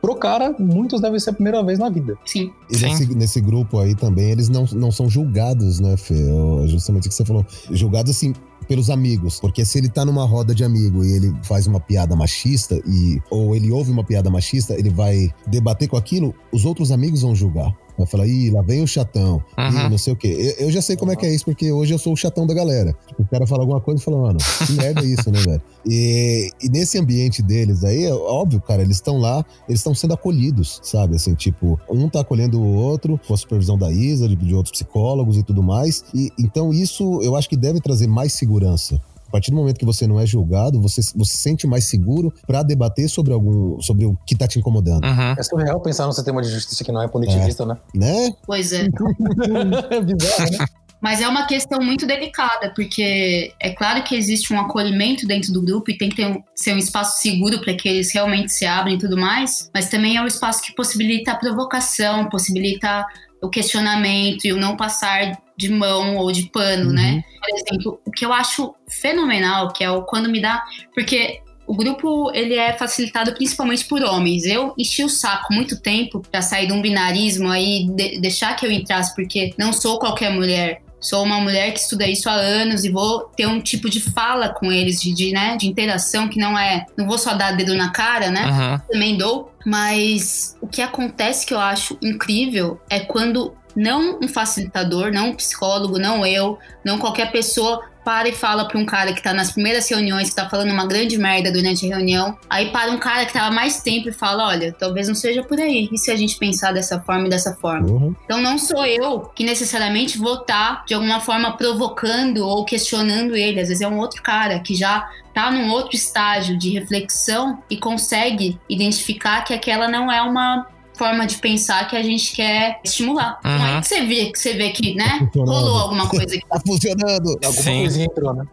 Speaker 4: pro cara, muitos devem ser a primeira vez na vida.
Speaker 3: Sim.
Speaker 2: E
Speaker 1: Sim.
Speaker 2: nesse, nesse grupo aí também, eles não, não são julgados, né, Fê? É Justamente o que você falou. Julgados, assim, pelos amigos. Porque se ele tá numa roda de amigo e ele faz uma piada machista, e, ou ele ouve uma piada machista, ele vai debater com aquilo, os outros amigos vão julgar. Vai falar, ih, lá vem o chatão, ih,
Speaker 1: Uhum.
Speaker 2: não sei o quê. Eu, eu já sei como é que é isso, porque hoje eu sou o chatão da galera. O cara fala alguma coisa e fala, mano, que merda é isso, né, velho? E, e nesse ambiente deles aí, é óbvio, cara, eles estão lá, eles estão sendo acolhidos, sabe? Assim, tipo, um tá acolhendo o outro, com a supervisão da Isa, de, de outros psicólogos e tudo mais. E então isso eu acho que deve trazer mais segurança. A partir do momento que você não é julgado, você, você se sente mais seguro pra debater sobre algum, sobre o que tá te incomodando,
Speaker 1: Uhum.
Speaker 4: É surreal pensar num sistema de justiça que não é punitivista, né?
Speaker 2: né?
Speaker 3: Pois é. [laughs]
Speaker 4: É bizarro, né?
Speaker 3: Mas é uma questão muito delicada, porque é claro que existe um acolhimento dentro do grupo e tem que ter um- ser um espaço seguro para que eles realmente se abrem e tudo mais, mas também é um espaço que possibilita a provocação, possibilita o questionamento e o não passar de mão ou de pano,
Speaker 2: Uhum.
Speaker 3: né? Por exemplo, o que eu acho fenomenal, que é o quando me dá. Porque o grupo ele é facilitado principalmente por homens. Eu enchi o saco muito tempo pra sair de um binarismo aí, de- deixar que eu entrasse, porque não sou qualquer mulher. Sou uma mulher que estuda isso há anos e vou ter um tipo de fala com eles, de, de, né, de interação que não é. Não vou só dar dedo na cara, né?
Speaker 1: Uhum.
Speaker 3: também dou, mas o que acontece que eu acho incrível é quando não um facilitador, não um psicólogo, não eu, não qualquer pessoa para e fala para um cara que tá nas primeiras reuniões, que tá falando uma grande merda durante a reunião, aí para um cara que tava mais tempo e fala, olha, talvez não seja por aí, e se a gente pensar dessa forma e dessa forma?
Speaker 2: Porra.
Speaker 3: Então não sou eu que necessariamente vou estar de alguma forma provocando ou questionando ele. Às vezes é um outro cara que já tá num outro estágio de reflexão e consegue identificar que aquela não é uma forma de pensar que a gente quer estimular.
Speaker 1: Uhum.
Speaker 3: Não é que você vê que você vê que, né?
Speaker 2: funcionando.
Speaker 3: Rolou alguma coisa aqui.
Speaker 2: Tá funcionando.
Speaker 4: Alguma
Speaker 1: Sim.
Speaker 4: coisinha entrou, né?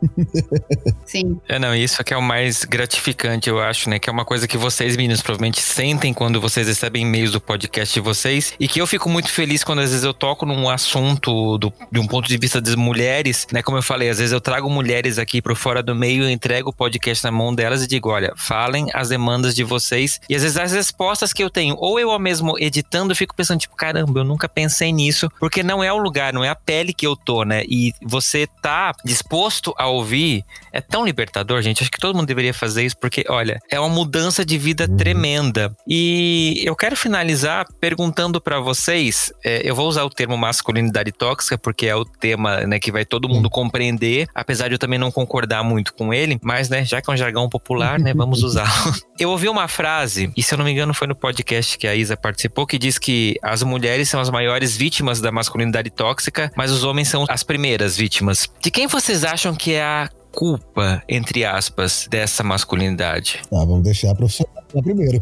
Speaker 4: [laughs]
Speaker 3: Sim.
Speaker 1: É, não, isso que é o mais gratificante, eu acho, né? Que é uma coisa que vocês, meninos, provavelmente sentem quando vocês recebem e-mails do podcast de vocês. E que eu fico muito feliz quando às vezes eu toco num assunto do, de um ponto de vista das mulheres, né? Como eu falei, às vezes eu trago mulheres aqui pro Fora do Meio, eu entrego o podcast na mão delas e digo: olha, falem as demandas de vocês. E às vezes as respostas que eu tenho, ou eu mesmo editando, eu fico pensando, tipo, caramba, eu nunca pensei nisso, porque não é o lugar, não é a pele que eu tô, né? E você tá disposto a ouvir é tão libertador, gente. Acho que todo mundo deveria fazer isso, porque, olha, é uma mudança de vida
Speaker 2: Uhum.
Speaker 1: tremenda. E eu quero finalizar perguntando pra vocês. é, eu vou usar o termo masculinidade tóxica, porque é o tema né, que vai todo mundo compreender, apesar de eu também não concordar muito com ele, mas, né, já que é um jargão popular, né, vamos [laughs] usá-lo. Eu ouvi uma frase, e se eu não me engano foi no podcast que a Isa participou, que diz que as mulheres são as maiores vítimas da masculinidade tóxica, mas os homens são as primeiras vítimas. De quem vocês acham que é a culpa, entre aspas, dessa masculinidade?
Speaker 2: Tá, vamos deixar a profissional primeiro.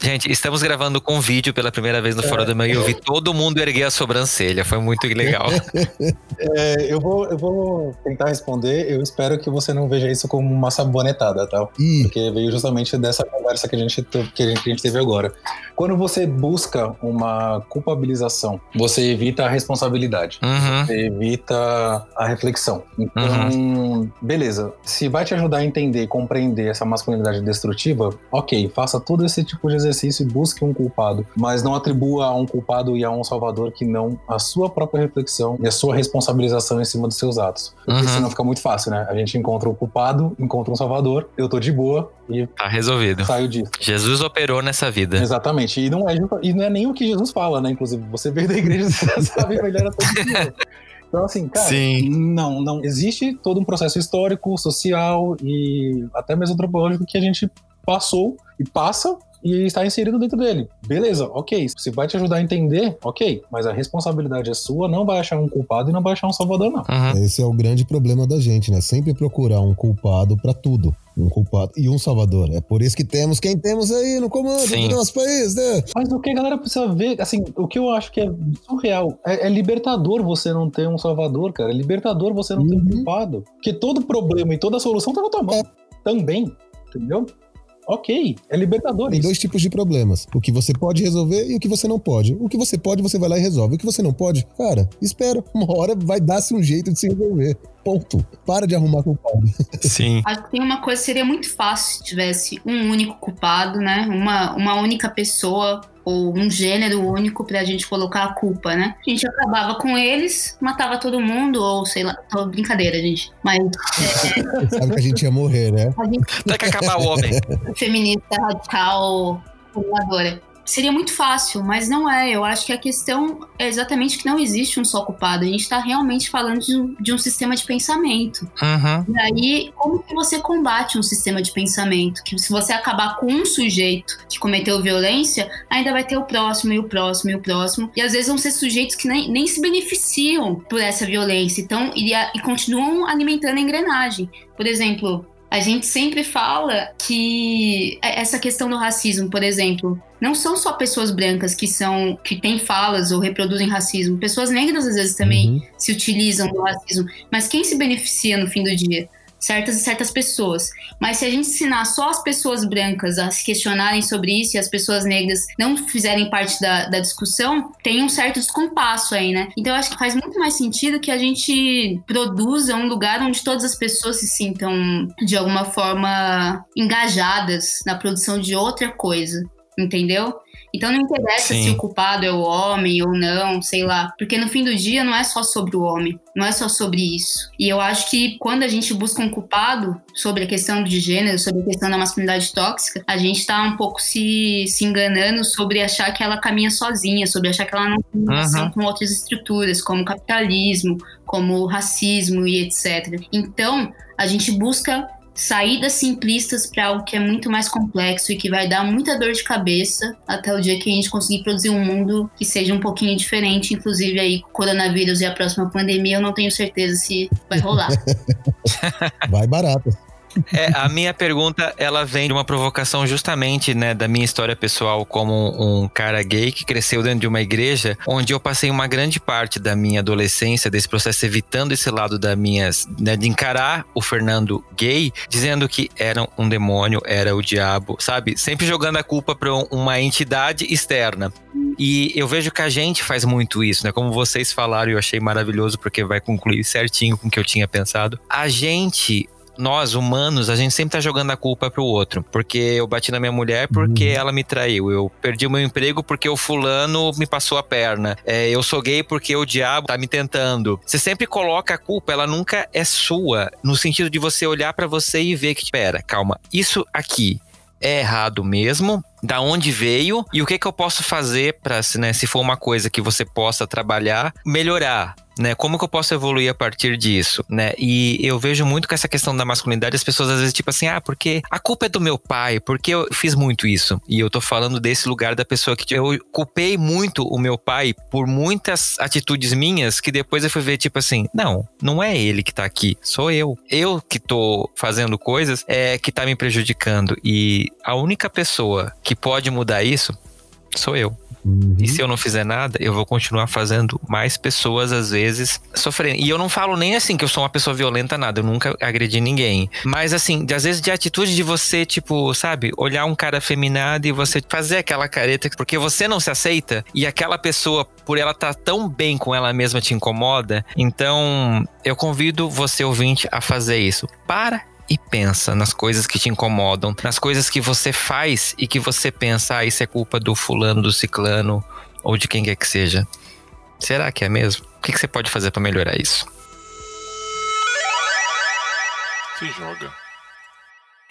Speaker 1: Gente, estamos gravando com vídeo pela primeira vez no Fora do Meio e eu vi todo mundo erguer a sobrancelha. Foi muito legal. [laughs]
Speaker 4: É, eu, vou, eu vou tentar responder. Eu espero que você não veja isso como uma sabonetada, tá?
Speaker 2: Ih,
Speaker 4: Porque veio justamente dessa conversa que a gente, te- que a gente, teve agora. Quando você busca uma culpabilização, você evita a responsabilidade.
Speaker 1: Uhum.
Speaker 4: Você evita a reflexão. Então, beleza. Se vai te ajudar a entender e compreender essa masculinidade destrutiva, ok, faça todo esse tipo de exercício e busque um culpado. Mas não atribua a um culpado e a um salvador que não a sua própria reflexão e a sua responsabilização em cima dos seus atos. Porque
Speaker 1: Uhum.
Speaker 4: senão fica muito fácil, né? A gente encontra o culpado, encontra um salvador, eu tô de boa e
Speaker 1: Tá resolvido.
Speaker 4: saio disso.
Speaker 1: Jesus operou nessa vida.
Speaker 4: Exatamente. E não, é, e não é nem o que Jesus fala, né? Inclusive, você veio da igreja, [laughs] você sabe melhor a dia. Então, assim, cara,
Speaker 1: Sim.
Speaker 4: não, não. Existe todo um processo histórico, social e até mesmo antropológico que a gente passou e passa e está inserido dentro dele. Beleza, ok. Se vai te ajudar a entender, ok. Mas a responsabilidade é sua, não vai achar um culpado e não vai achar um salvador, não.
Speaker 1: Uhum.
Speaker 2: esse é o grande problema da gente, né? Sempre procurar um culpado pra tudo. Um culpado e um salvador. É por isso que temos quem temos aí no comando
Speaker 1: Sim.
Speaker 2: do nosso país, né?
Speaker 4: Mas o que a galera precisa ver, assim, o que eu acho que é surreal, é, é libertador você não ter um salvador, cara. É libertador você não ter um
Speaker 2: Uhum.
Speaker 4: culpado. Porque todo problema e toda solução tá na tua mão. Também, entendeu? Ok, é libertador
Speaker 2: Tem dois tipos de problemas. O que você pode resolver e o que você não pode. O que você pode, você vai lá e resolve. O que você não pode, cara, espera. [laughs] Uma hora vai dar-se um jeito de se resolver. Ponto. Para de arrumar culpado. [laughs]
Speaker 1: Sim.
Speaker 3: Acho que tem uma coisa que seria muito fácil se tivesse um único culpado, né? Uma, uma única pessoa ou um gênero único pra gente colocar a culpa, né? A gente acabava com eles, matava todo mundo, ou sei lá, tô- brincadeira, gente. Mas
Speaker 2: Sabe que a gente ia morrer, né?
Speaker 3: a gente
Speaker 1: Tem que acabar o homem. [laughs]
Speaker 3: feminista radical, conservadora. Seria muito fácil, mas não é. Eu acho que a questão é exatamente que não existe um só culpado. A gente está realmente falando de um, de um sistema de pensamento.
Speaker 1: Uhum.
Speaker 3: E aí, como que você combate um sistema de pensamento? Que se você acabar com um sujeito que cometeu violência, ainda vai ter o próximo, e o próximo, e o próximo. E às vezes vão ser sujeitos que nem, nem se beneficiam por essa violência. Então, e, e continuam alimentando a engrenagem. Por exemplo, a gente sempre fala que é, essa questão do racismo, por exemplo, não são só pessoas brancas que são que têm falas ou reproduzem racismo. Pessoas negras às vezes também
Speaker 2: Uhum.
Speaker 3: se utilizam do racismo. Mas quem se beneficia no fim do dia? Certas certas pessoas. Mas se a gente ensinar só as pessoas brancas a se questionarem sobre isso e as pessoas negras não fizerem parte da, da discussão, tem um certo descompasso aí, né? Então eu acho que faz muito mais sentido que a gente produza um lugar onde todas as pessoas se sintam de alguma forma engajadas na produção de outra coisa. Entendeu? Então não interessa
Speaker 1: Sim.
Speaker 3: se o culpado é o homem ou não, sei lá. Porque no fim do dia não é só sobre o homem, não é só sobre isso. E eu acho que quando a gente busca um culpado sobre a questão de gênero, sobre a questão da masculinidade tóxica, a gente tá um pouco se, se enganando sobre achar que ela caminha sozinha, sobre achar que ela não tem relação
Speaker 1: Uhum.
Speaker 3: com outras estruturas, como capitalismo, como racismo e etc. Então, a gente busca saídas simplistas para algo que é muito mais complexo e que vai dar muita dor de cabeça até o dia que a gente conseguir produzir um mundo que seja um pouquinho diferente, inclusive aí com o coronavírus e a próxima pandemia, eu não tenho certeza se vai rolar. [laughs]
Speaker 2: Vai barato.
Speaker 1: É, a minha pergunta, ela vem de uma provocação justamente, né, da minha história pessoal como um cara gay que cresceu dentro de uma igreja, onde eu passei uma grande parte da minha adolescência, desse processo, evitando esse lado da minha, né, de encarar o Fernando gay, dizendo que era um demônio, era o diabo, sabe? Sempre jogando a culpa para uma entidade externa. E eu vejo que a gente faz muito isso, né? Como vocês falaram, eu achei maravilhoso porque vai concluir certinho com o que eu tinha pensado. A gente nós, humanos, a gente sempre tá jogando a culpa pro outro. Porque eu bati na minha mulher porque uhum. ela me traiu. Eu perdi o meu emprego porque o fulano me passou a perna. É, eu sou gay porque o diabo tá me tentando. Você sempre coloca a culpa, ela nunca é sua. No sentido de você olhar para você e ver que, pera, calma, isso aqui é errado mesmo, da onde veio e o que, que eu posso fazer para, né, se for uma coisa que você possa trabalhar, melhorar né? Como que eu posso evoluir a partir disso, né? E eu vejo muito com essa questão da masculinidade, as pessoas às vezes tipo assim, ah, porque a culpa é do meu pai, porque eu fiz muito isso. E eu tô falando desse lugar da pessoa que eu culpei muito o meu pai por muitas atitudes minhas que depois eu fui ver tipo assim, não, não é ele que tá aqui, sou eu. Eu que tô fazendo coisas é que tá me prejudicando e a única pessoa que pode mudar isso sou eu. Uhum. E se eu não fizer nada, eu vou continuar fazendo mais pessoas, às vezes, sofrendo. E eu não falo nem assim que eu sou uma pessoa violenta, nada. Eu nunca agredi ninguém. Mas, assim, às vezes, de atitude de você, tipo, sabe, olhar um cara afeminado e você fazer aquela careta porque você não se aceita e aquela pessoa, por ela estar tá tão bem com ela mesma, te incomoda. Então, eu convido você, ouvinte, a fazer isso. Para e pensa nas coisas que te incomodam, nas coisas que você faz e que você pensa, ah, isso é culpa do fulano, do ciclano ou de quem quer que seja. Será que é mesmo? O que, você pode fazer para melhorar isso?
Speaker 5: Se joga.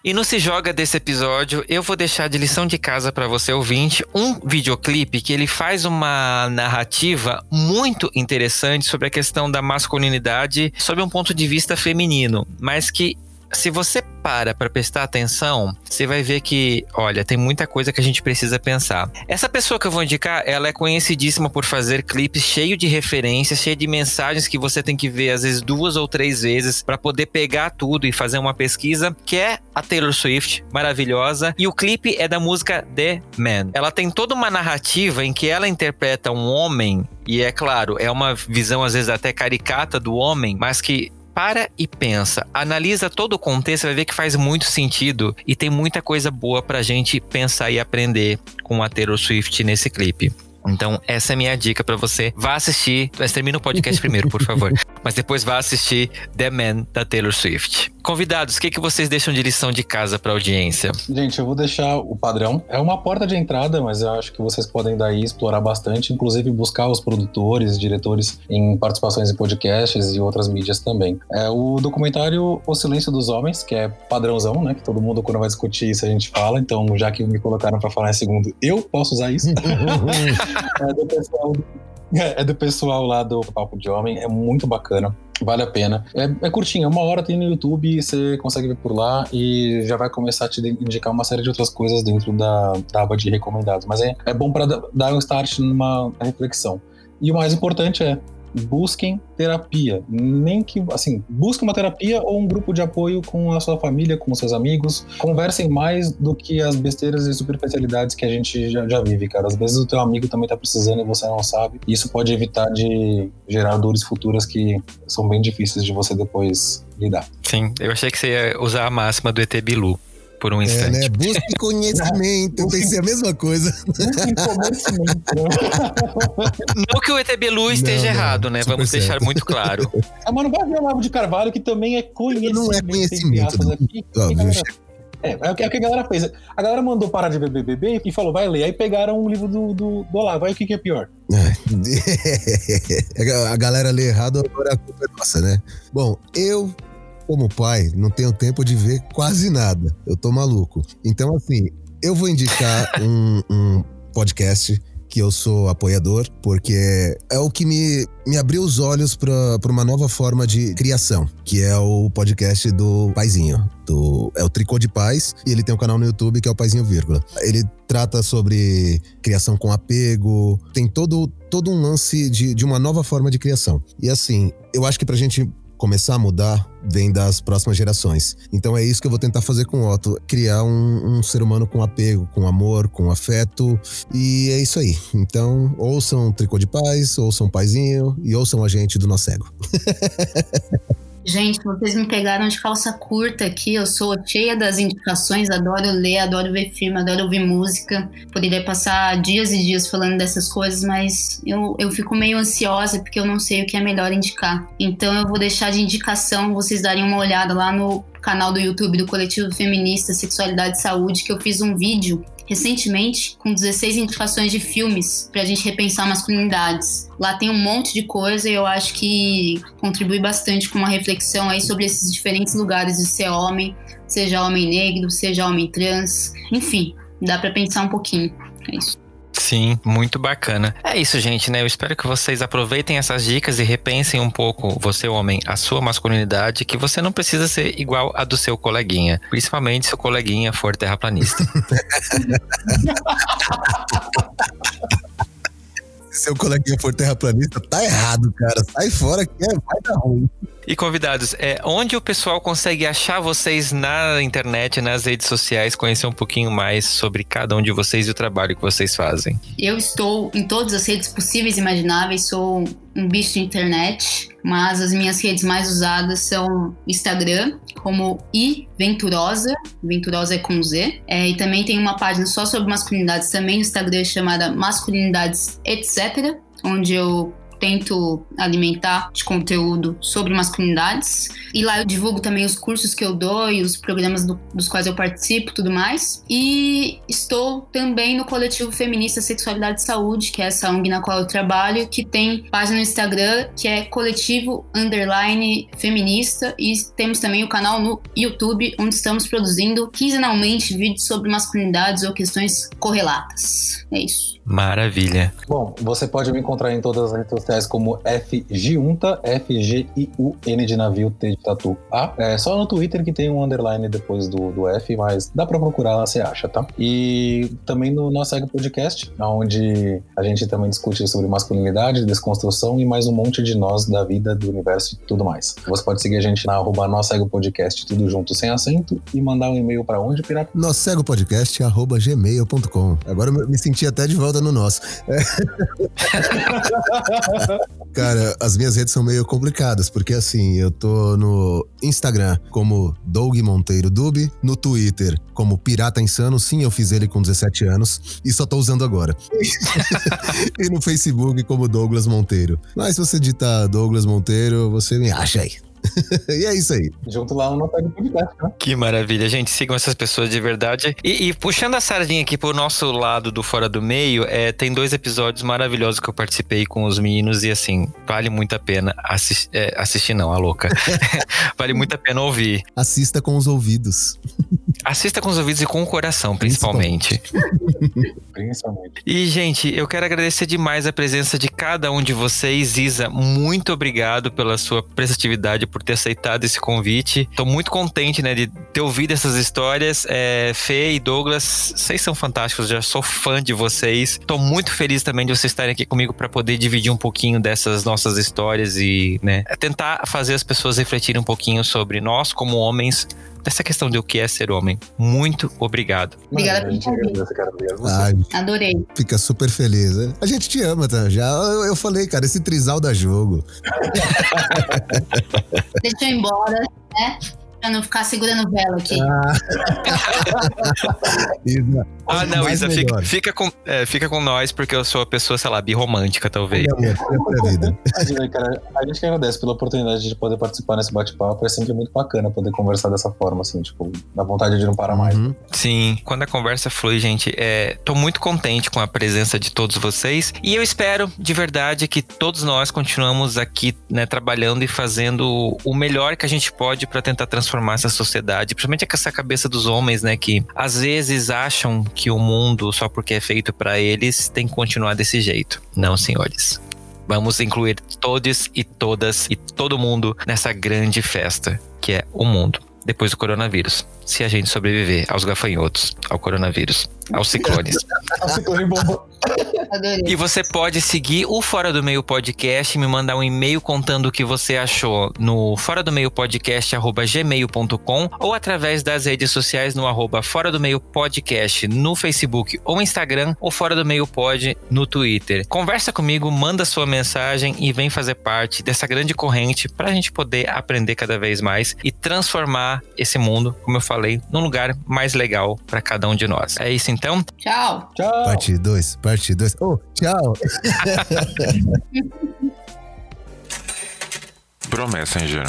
Speaker 1: E no Se Joga desse episódio, eu vou deixar de lição de casa para você ouvinte um videoclipe que ele faz uma narrativa muito interessante sobre a questão da masculinidade sob um ponto de vista feminino, mas que se você para para prestar atenção, você vai ver que, olha, tem muita coisa que a gente precisa pensar. Essa pessoa que eu vou indicar, ela é conhecidíssima por fazer clipes cheio de referências, cheio de mensagens que você tem que ver às vezes duas ou três vezes para poder pegar tudo e fazer uma pesquisa, que é a Taylor Swift, maravilhosa, e o clipe é da música The Man. Ela tem toda uma narrativa em que ela interpreta um homem e é claro, é uma visão às vezes até caricata do homem, mas que para e pensa, analisa todo o contexto, vai ver que faz muito sentido e tem muita coisa boa pra gente pensar e aprender com a Taylor Swift nesse clipe. Então, essa é a minha dica para você. Vá assistir, mas termina o podcast [laughs] primeiro, por favor. Mas depois vá assistir The Man da Taylor Swift. Convidados, o que, que vocês deixam de lição de casa para audiência?
Speaker 4: Gente, eu vou deixar o padrão. É uma porta de entrada, mas eu acho que vocês podem daí explorar bastante, inclusive buscar os produtores, diretores em participações em podcasts e outras mídias também. É o documentário O Silêncio dos Homens, que é padrãozão, né? Que todo mundo quando vai discutir isso a gente fala. Então, já que me colocaram para falar em segundo, eu posso usar isso. [laughs] é do pessoal é do pessoal lá do Papo de Homem, é muito bacana. Vale a pena. É, é curtinho, uma hora tem no YouTube, você consegue ver por lá e já vai começar a te indicar uma série de outras coisas dentro da, da aba de recomendados. Mas é, é bom para dar um start numa reflexão. E o mais importante é busquem terapia. Nem que, assim, busquem uma terapia ou um grupo de apoio com a sua família, com seus amigos. Conversem mais do que as besteiras e superficialidades que a gente já, já vive, cara. Às vezes o teu amigo também tá precisando e você não sabe. Isso pode evitar de gerar dores futuras que são bem difíceis de você depois lidar.
Speaker 1: Sim, eu achei que você ia usar a máxima do ET Bilu por um é, instante. É, né?
Speaker 2: Busque [laughs] conhecimento. Eu pensei a mesma coisa. Busque conhecimento.
Speaker 1: não que o ET Bilu esteja não, errado, né? Vamos certo. deixar muito claro.
Speaker 4: Ah, mas não vai ver o Olavo de Carvalho, que também é conhecimento.
Speaker 2: Não é conhecimento. Aqui,
Speaker 4: é, é o que a galera fez. A galera mandou parar de ver BBB e falou, vai ler. Aí pegaram o livro do, do, do Olavo. Aí o que, que é pior? [laughs]
Speaker 2: a galera lê errado, agora a culpa é nossa, né? Bom, eu como pai, não tenho tempo de ver quase nada. Eu tô maluco. Então, assim, eu vou indicar [laughs] um, um podcast que eu sou apoiador, porque é o que me, me abriu os olhos para uma nova forma de criação, que é o podcast do Paizinho. Do, é o Tricô de Paz, e ele tem um canal no YouTube que é o Paizinho Vírgula. Ele trata sobre criação com apego, tem todo, todo um lance de, de uma nova forma de criação. E assim, eu acho que pra gente começar a mudar vem das próximas gerações. Então é isso que eu vou tentar fazer com o Otto: criar um, um ser humano com apego, com amor, com afeto. E é isso aí. Então, ouçam Tricô de Paz, ouçam Paizinho e ouçam a gente do Nosso Ego. [laughs]
Speaker 3: Gente, vocês me pegaram de calça curta aqui. Eu sou cheia das indicações, adoro ler, adoro ver filme, adoro ouvir música. Poderia passar dias e dias falando dessas coisas, mas eu, eu fico meio ansiosa porque eu não sei o que é melhor indicar. Então eu vou deixar de indicação vocês darem uma olhada lá no canal do YouTube do Coletivo Feminista Sexualidade e Saúde, que eu fiz um vídeo recentemente com 16 indicações de filmes para a gente repensar masculinidades. Lá tem um monte de coisa e eu acho que contribui bastante com uma reflexão aí sobre esses diferentes lugares de ser homem, seja homem negro, seja homem trans, enfim, dá para pensar um pouquinho. É isso.
Speaker 1: Sim, muito bacana. É isso, gente, né? Eu espero que vocês aproveitem essas dicas e repensem um pouco, você homem, a sua masculinidade, que você não precisa ser igual a do seu coleguinha, principalmente se o coleguinha for terraplanista. [laughs]
Speaker 2: Se seu coleguinha for terraplanista, tá errado, cara. Sai fora que é, vai dar ruim.
Speaker 1: E convidados, é, onde o pessoal consegue achar vocês na internet, nas redes sociais, conhecer um pouquinho mais sobre cada um de vocês e o trabalho que vocês fazem?
Speaker 3: Eu estou em todas as redes possíveis e imagináveis, sou um bicho de internet, mas as minhas redes mais usadas são Instagram, como iventurosa, venturosa é com Z, é, e também tem uma página só sobre masculinidades também no Instagram chamada Masculinidades Etc., onde eu tento alimentar de conteúdo sobre masculinidades. E lá eu divulgo também os cursos que eu dou e os programas do, dos quais eu participo tudo mais. E estou também no coletivo Feminista Sexualidade e Saúde, que é essa ONG na qual eu trabalho, que tem página no Instagram que é coletivo underline feminista e temos também o canal no YouTube onde estamos produzindo quinzenalmente vídeos sobre masculinidades ou questões correlatas. É isso.
Speaker 1: Maravilha.
Speaker 4: Bom, você pode me encontrar em todas as redes sociais como FGUnta, F-G-I-U-N de navio, T de tatu A. É só no Twitter que tem um underline depois do, do F, mas dá pra procurar lá, você acha, tá? E também no nosso Ego Podcast, onde a gente também discute sobre masculinidade, desconstrução e mais um monte de nós da vida, do universo e tudo mais. Você pode seguir a gente na arroba Nossa Ego Podcast, tudo junto, sem acento, e mandar um e-mail pra onde, Pirata?
Speaker 2: Nossegopodcast, arroba gmail.com. Agora eu me senti até de volta no nosso. É. [laughs] Cara, as minhas redes são meio complicadas, porque assim, eu tô no Instagram como Doug Monteiro Dub, no Twitter como Pirata Insano, sim, eu fiz ele com 17 anos e só tô usando agora. [laughs] e no Facebook como Douglas Monteiro. Mas se você digitar Douglas Monteiro, você me acha aí. [laughs] e é isso aí.
Speaker 4: Junto lá no nosso podcast, né?
Speaker 1: Que maravilha, gente. Sigam essas pessoas de verdade. E, e, puxando a sardinha aqui pro nosso lado do Fora do Meio, é, tem dois episódios maravilhosos que eu participei com os meninos e assim, vale muito a pena assistir. É, assistir não, a louca. [laughs] [laughs] vale muito a pena ouvir.
Speaker 2: Assista com os ouvidos.
Speaker 1: Assista com os ouvidos e com o coração, principalmente.
Speaker 4: Principalmente.
Speaker 1: E, gente, eu quero agradecer demais a presença de cada um de vocês. Isa, muito obrigado pela sua prestatividade, por ter aceitado esse convite. Tô muito contente, né, de ter ouvido essas histórias. É, Fê e Douglas, vocês são fantásticos, já sou fã de vocês. Tô muito feliz também de vocês estarem aqui comigo para poder dividir um pouquinho dessas nossas histórias e, né, tentar fazer as pessoas refletirem um pouquinho sobre nós como homens dessa questão de o que é ser homem. Muito obrigado.
Speaker 3: Obrigada por convite.
Speaker 2: Ah,
Speaker 3: Adorei.
Speaker 2: fica super feliz. né? A gente te ama, tá? Já eu, eu falei, cara, esse trisal dá jogo. [laughs]
Speaker 3: Deixa eu ir embora, né? Pra não ficar segurando vela aqui. [laughs]
Speaker 2: Isa,
Speaker 1: Ah, não, Isa, fica, fica, com, é, fica com nós, porque eu sou a pessoa, sei lá, birromântica, talvez.
Speaker 2: Sempre a vida.
Speaker 4: Imagina, cara, a gente que agradece pela oportunidade de poder participar nesse bate-papo. É sempre muito bacana poder conversar dessa forma, assim, tipo, dá vontade de não parar mais.
Speaker 2: Uhum.
Speaker 1: Sim, quando a conversa flui, gente, é, tô muito contente com a presença de todos vocês e eu espero de verdade que todos nós continuamos aqui, né, trabalhando e fazendo o melhor que a gente pode para tentar transformar essa sociedade, principalmente com essa cabeça dos homens, né, que às vezes acham que o mundo só porque é feito para eles tem que continuar desse jeito. Não, senhores. Vamos incluir todos e todas e todo mundo nessa grande festa que é o mundo depois do coronavírus. Se a gente sobreviver aos gafanhotos, ao coronavírus, aos ciclones. [laughs]
Speaker 4: A ciclone.
Speaker 3: Adorei.
Speaker 1: E você pode seguir o Fora do Meio Podcast, me mandar um e-mail contando o que você achou no fora do meio podcast gmail.com ou através das redes sociais no arroba Fora do Meio Podcast no Facebook ou Instagram ou Fora do Meio Pod no Twitter. Conversa comigo, manda sua mensagem e vem fazer parte dessa grande corrente para a gente poder aprender cada vez mais e transformar esse mundo, como eu falei, num lugar mais legal para cada um de nós. É isso então?
Speaker 3: Tchau.
Speaker 4: Tchau.
Speaker 2: Parte 2, parte 2. Oh, tchau.
Speaker 5: Bro Messenger.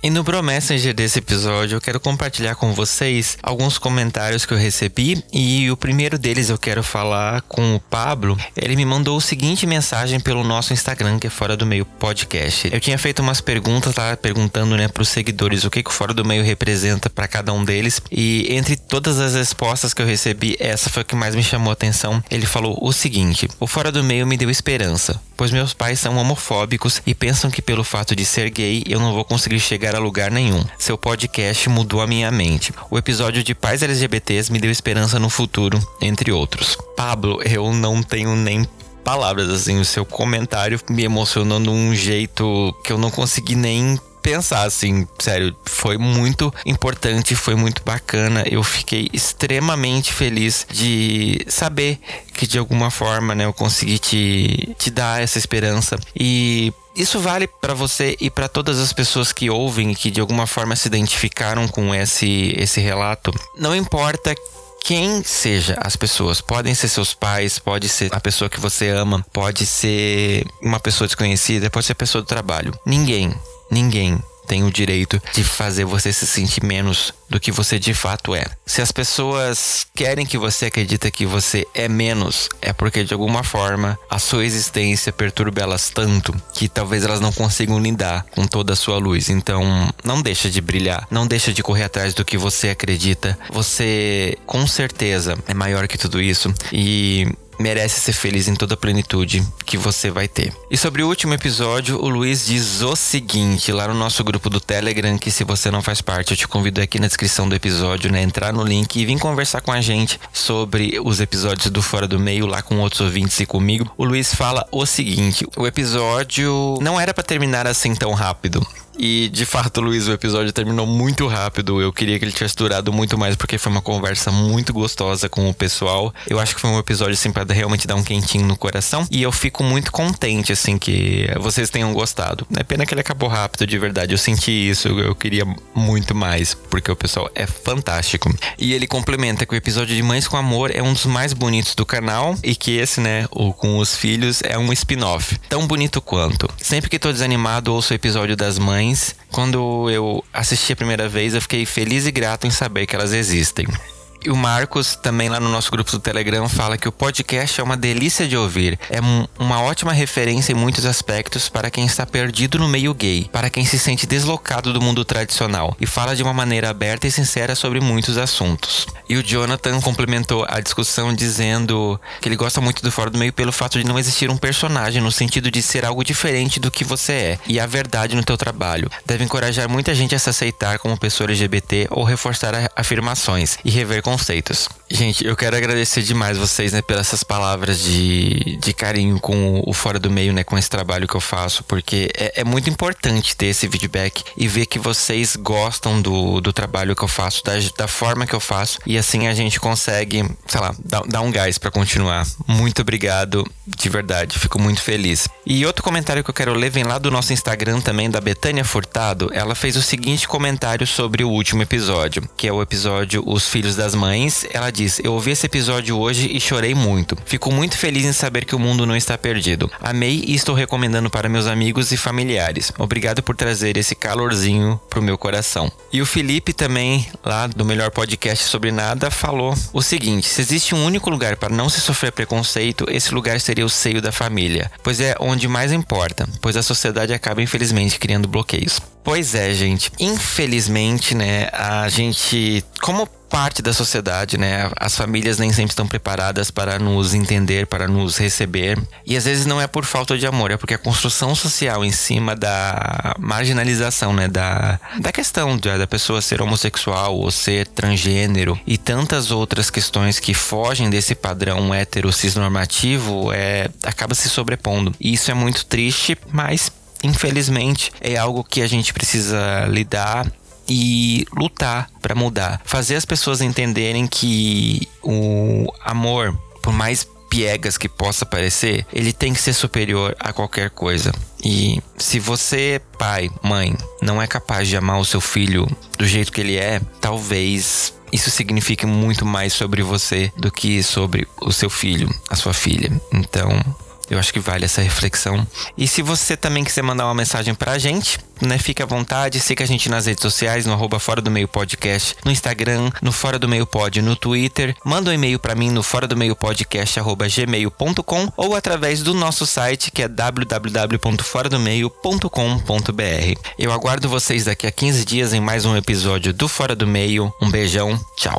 Speaker 1: E no Messenger desse episódio, eu quero compartilhar com vocês alguns comentários que eu recebi. E o primeiro deles eu quero falar com o Pablo. Ele me mandou o seguinte mensagem pelo nosso Instagram, que é Fora do Meio Podcast. Eu tinha feito umas perguntas lá, perguntando né, os seguidores o que, que o Fora do Meio representa para cada um deles. E entre todas as respostas que eu recebi, essa foi a que mais me chamou a atenção. Ele falou o seguinte: O Fora do Meio me deu esperança, pois meus pais são homofóbicos e pensam que pelo fato de ser gay eu não vou conseguir chegar a lugar nenhum. Seu podcast mudou a minha mente. O episódio de pais LGBTs me deu esperança no futuro, entre outros. Pablo, eu não tenho nem palavras assim, o seu comentário me emocionou de um jeito que eu não consegui nem pensar assim, sério, foi muito importante, foi muito bacana. Eu fiquei extremamente feliz de saber que de alguma forma, né, eu consegui te, te dar essa esperança e isso vale para você e para todas as pessoas que ouvem e que de alguma forma se identificaram com esse esse relato. Não importa quem seja as pessoas. Podem ser seus pais, pode ser a pessoa que você ama, pode ser uma pessoa desconhecida, pode ser a pessoa do trabalho. Ninguém, ninguém tem o direito de fazer você se sentir menos do que você de fato é. Se as pessoas querem que você acredite que você é menos, é porque de alguma forma a sua existência perturba elas tanto que talvez elas não consigam lidar com toda a sua luz. Então, não deixa de brilhar, não deixa de correr atrás do que você acredita. Você com certeza é maior que tudo isso e merece ser feliz em toda a plenitude que você vai ter. E sobre o último episódio, o Luiz diz o seguinte, lá no nosso grupo do Telegram, que se você não faz parte, eu te convido aqui na descrição do episódio, né, entrar no link e vir conversar com a gente sobre os episódios do Fora do Meio, lá com outros ouvintes e comigo. O Luiz fala o seguinte, o episódio não era para terminar assim tão rápido. E de fato, Luiz, o episódio terminou muito rápido. Eu queria que ele tivesse durado muito mais, porque foi uma conversa muito gostosa com o pessoal. Eu acho que foi um episódio, assim, pra realmente dar um quentinho no coração. E eu fico muito contente, assim, que vocês tenham gostado. É pena que ele acabou rápido, de verdade. Eu senti isso. Eu queria muito mais, porque o pessoal é fantástico. E ele complementa que o episódio de Mães com Amor é um dos mais bonitos do canal. E que esse, né, o com os filhos, é um spin-off. Tão bonito quanto. Sempre que tô desanimado, ouço o episódio das mães quando eu assisti a primeira vez, eu fiquei feliz e grato em saber que elas existem. E o Marcos, também lá no nosso grupo do Telegram, fala que o podcast é uma delícia de ouvir. É uma ótima referência em muitos aspectos para quem está perdido no meio gay, para quem se sente deslocado do mundo tradicional, e fala de uma maneira aberta e sincera sobre muitos assuntos. E o Jonathan complementou a discussão dizendo que ele gosta muito do Fora do Meio pelo fato de não existir um personagem no sentido de ser algo diferente do que você é e a verdade no teu trabalho. Deve encorajar muita gente a se aceitar como pessoa LGBT ou reforçar afirmações e rever Gente, eu quero agradecer demais vocês, né, pelas essas palavras de, de carinho com o Fora do Meio, né, com esse trabalho que eu faço, porque é, é muito importante ter esse feedback e ver que vocês gostam do, do trabalho que eu faço, da, da forma que eu faço, e assim a gente consegue, sei lá, dar, dar um gás para continuar. Muito obrigado, de verdade, fico muito feliz. E outro comentário que eu quero ler vem lá do nosso Instagram também, da Betânia Furtado. Ela fez o seguinte comentário sobre o último episódio, que é o episódio Os Filhos das Mães. Ela diz: Eu ouvi esse episódio hoje e chorei muito. Fico muito feliz em saber que o mundo não está perdido. Amei e estou recomendando para meus amigos e familiares. Obrigado por trazer esse calorzinho pro meu coração. E o Felipe também, lá do melhor podcast sobre nada, falou o seguinte: se existe um único lugar para não se sofrer preconceito, esse lugar seria o seio da família, pois é onde mais importa, pois a sociedade acaba infelizmente criando bloqueios. Pois é, gente. Infelizmente, né, a gente como parte da sociedade, né? As famílias nem sempre estão preparadas para nos entender, para nos receber. E às vezes não é por falta de amor, é porque a construção social em cima da marginalização, né? Da, da questão da, da pessoa ser homossexual ou ser transgênero e tantas outras questões que fogem desse padrão hétero cisnormativo é, acaba se sobrepondo. E isso é muito triste, mas infelizmente é algo que a gente precisa lidar e lutar para mudar. Fazer as pessoas entenderem que o amor, por mais piegas que possa parecer, ele tem que ser superior a qualquer coisa. E se você, pai, mãe, não é capaz de amar o seu filho do jeito que ele é, talvez isso signifique muito mais sobre você do que sobre o seu filho, a sua filha. Então, eu acho que vale essa reflexão. E se você também quiser mandar uma mensagem pra gente, né, fique à vontade, siga a gente nas redes sociais, no arroba Fora do Meio Podcast, no Instagram, no Fora do Meio Pod, no Twitter. Manda um e-mail para mim no fora do meio podcast, arroba gmail.com ou através do nosso site que é www.foradomeio.com.br. Eu aguardo vocês daqui a 15 dias em mais um episódio do Fora do Meio. Um beijão, tchau.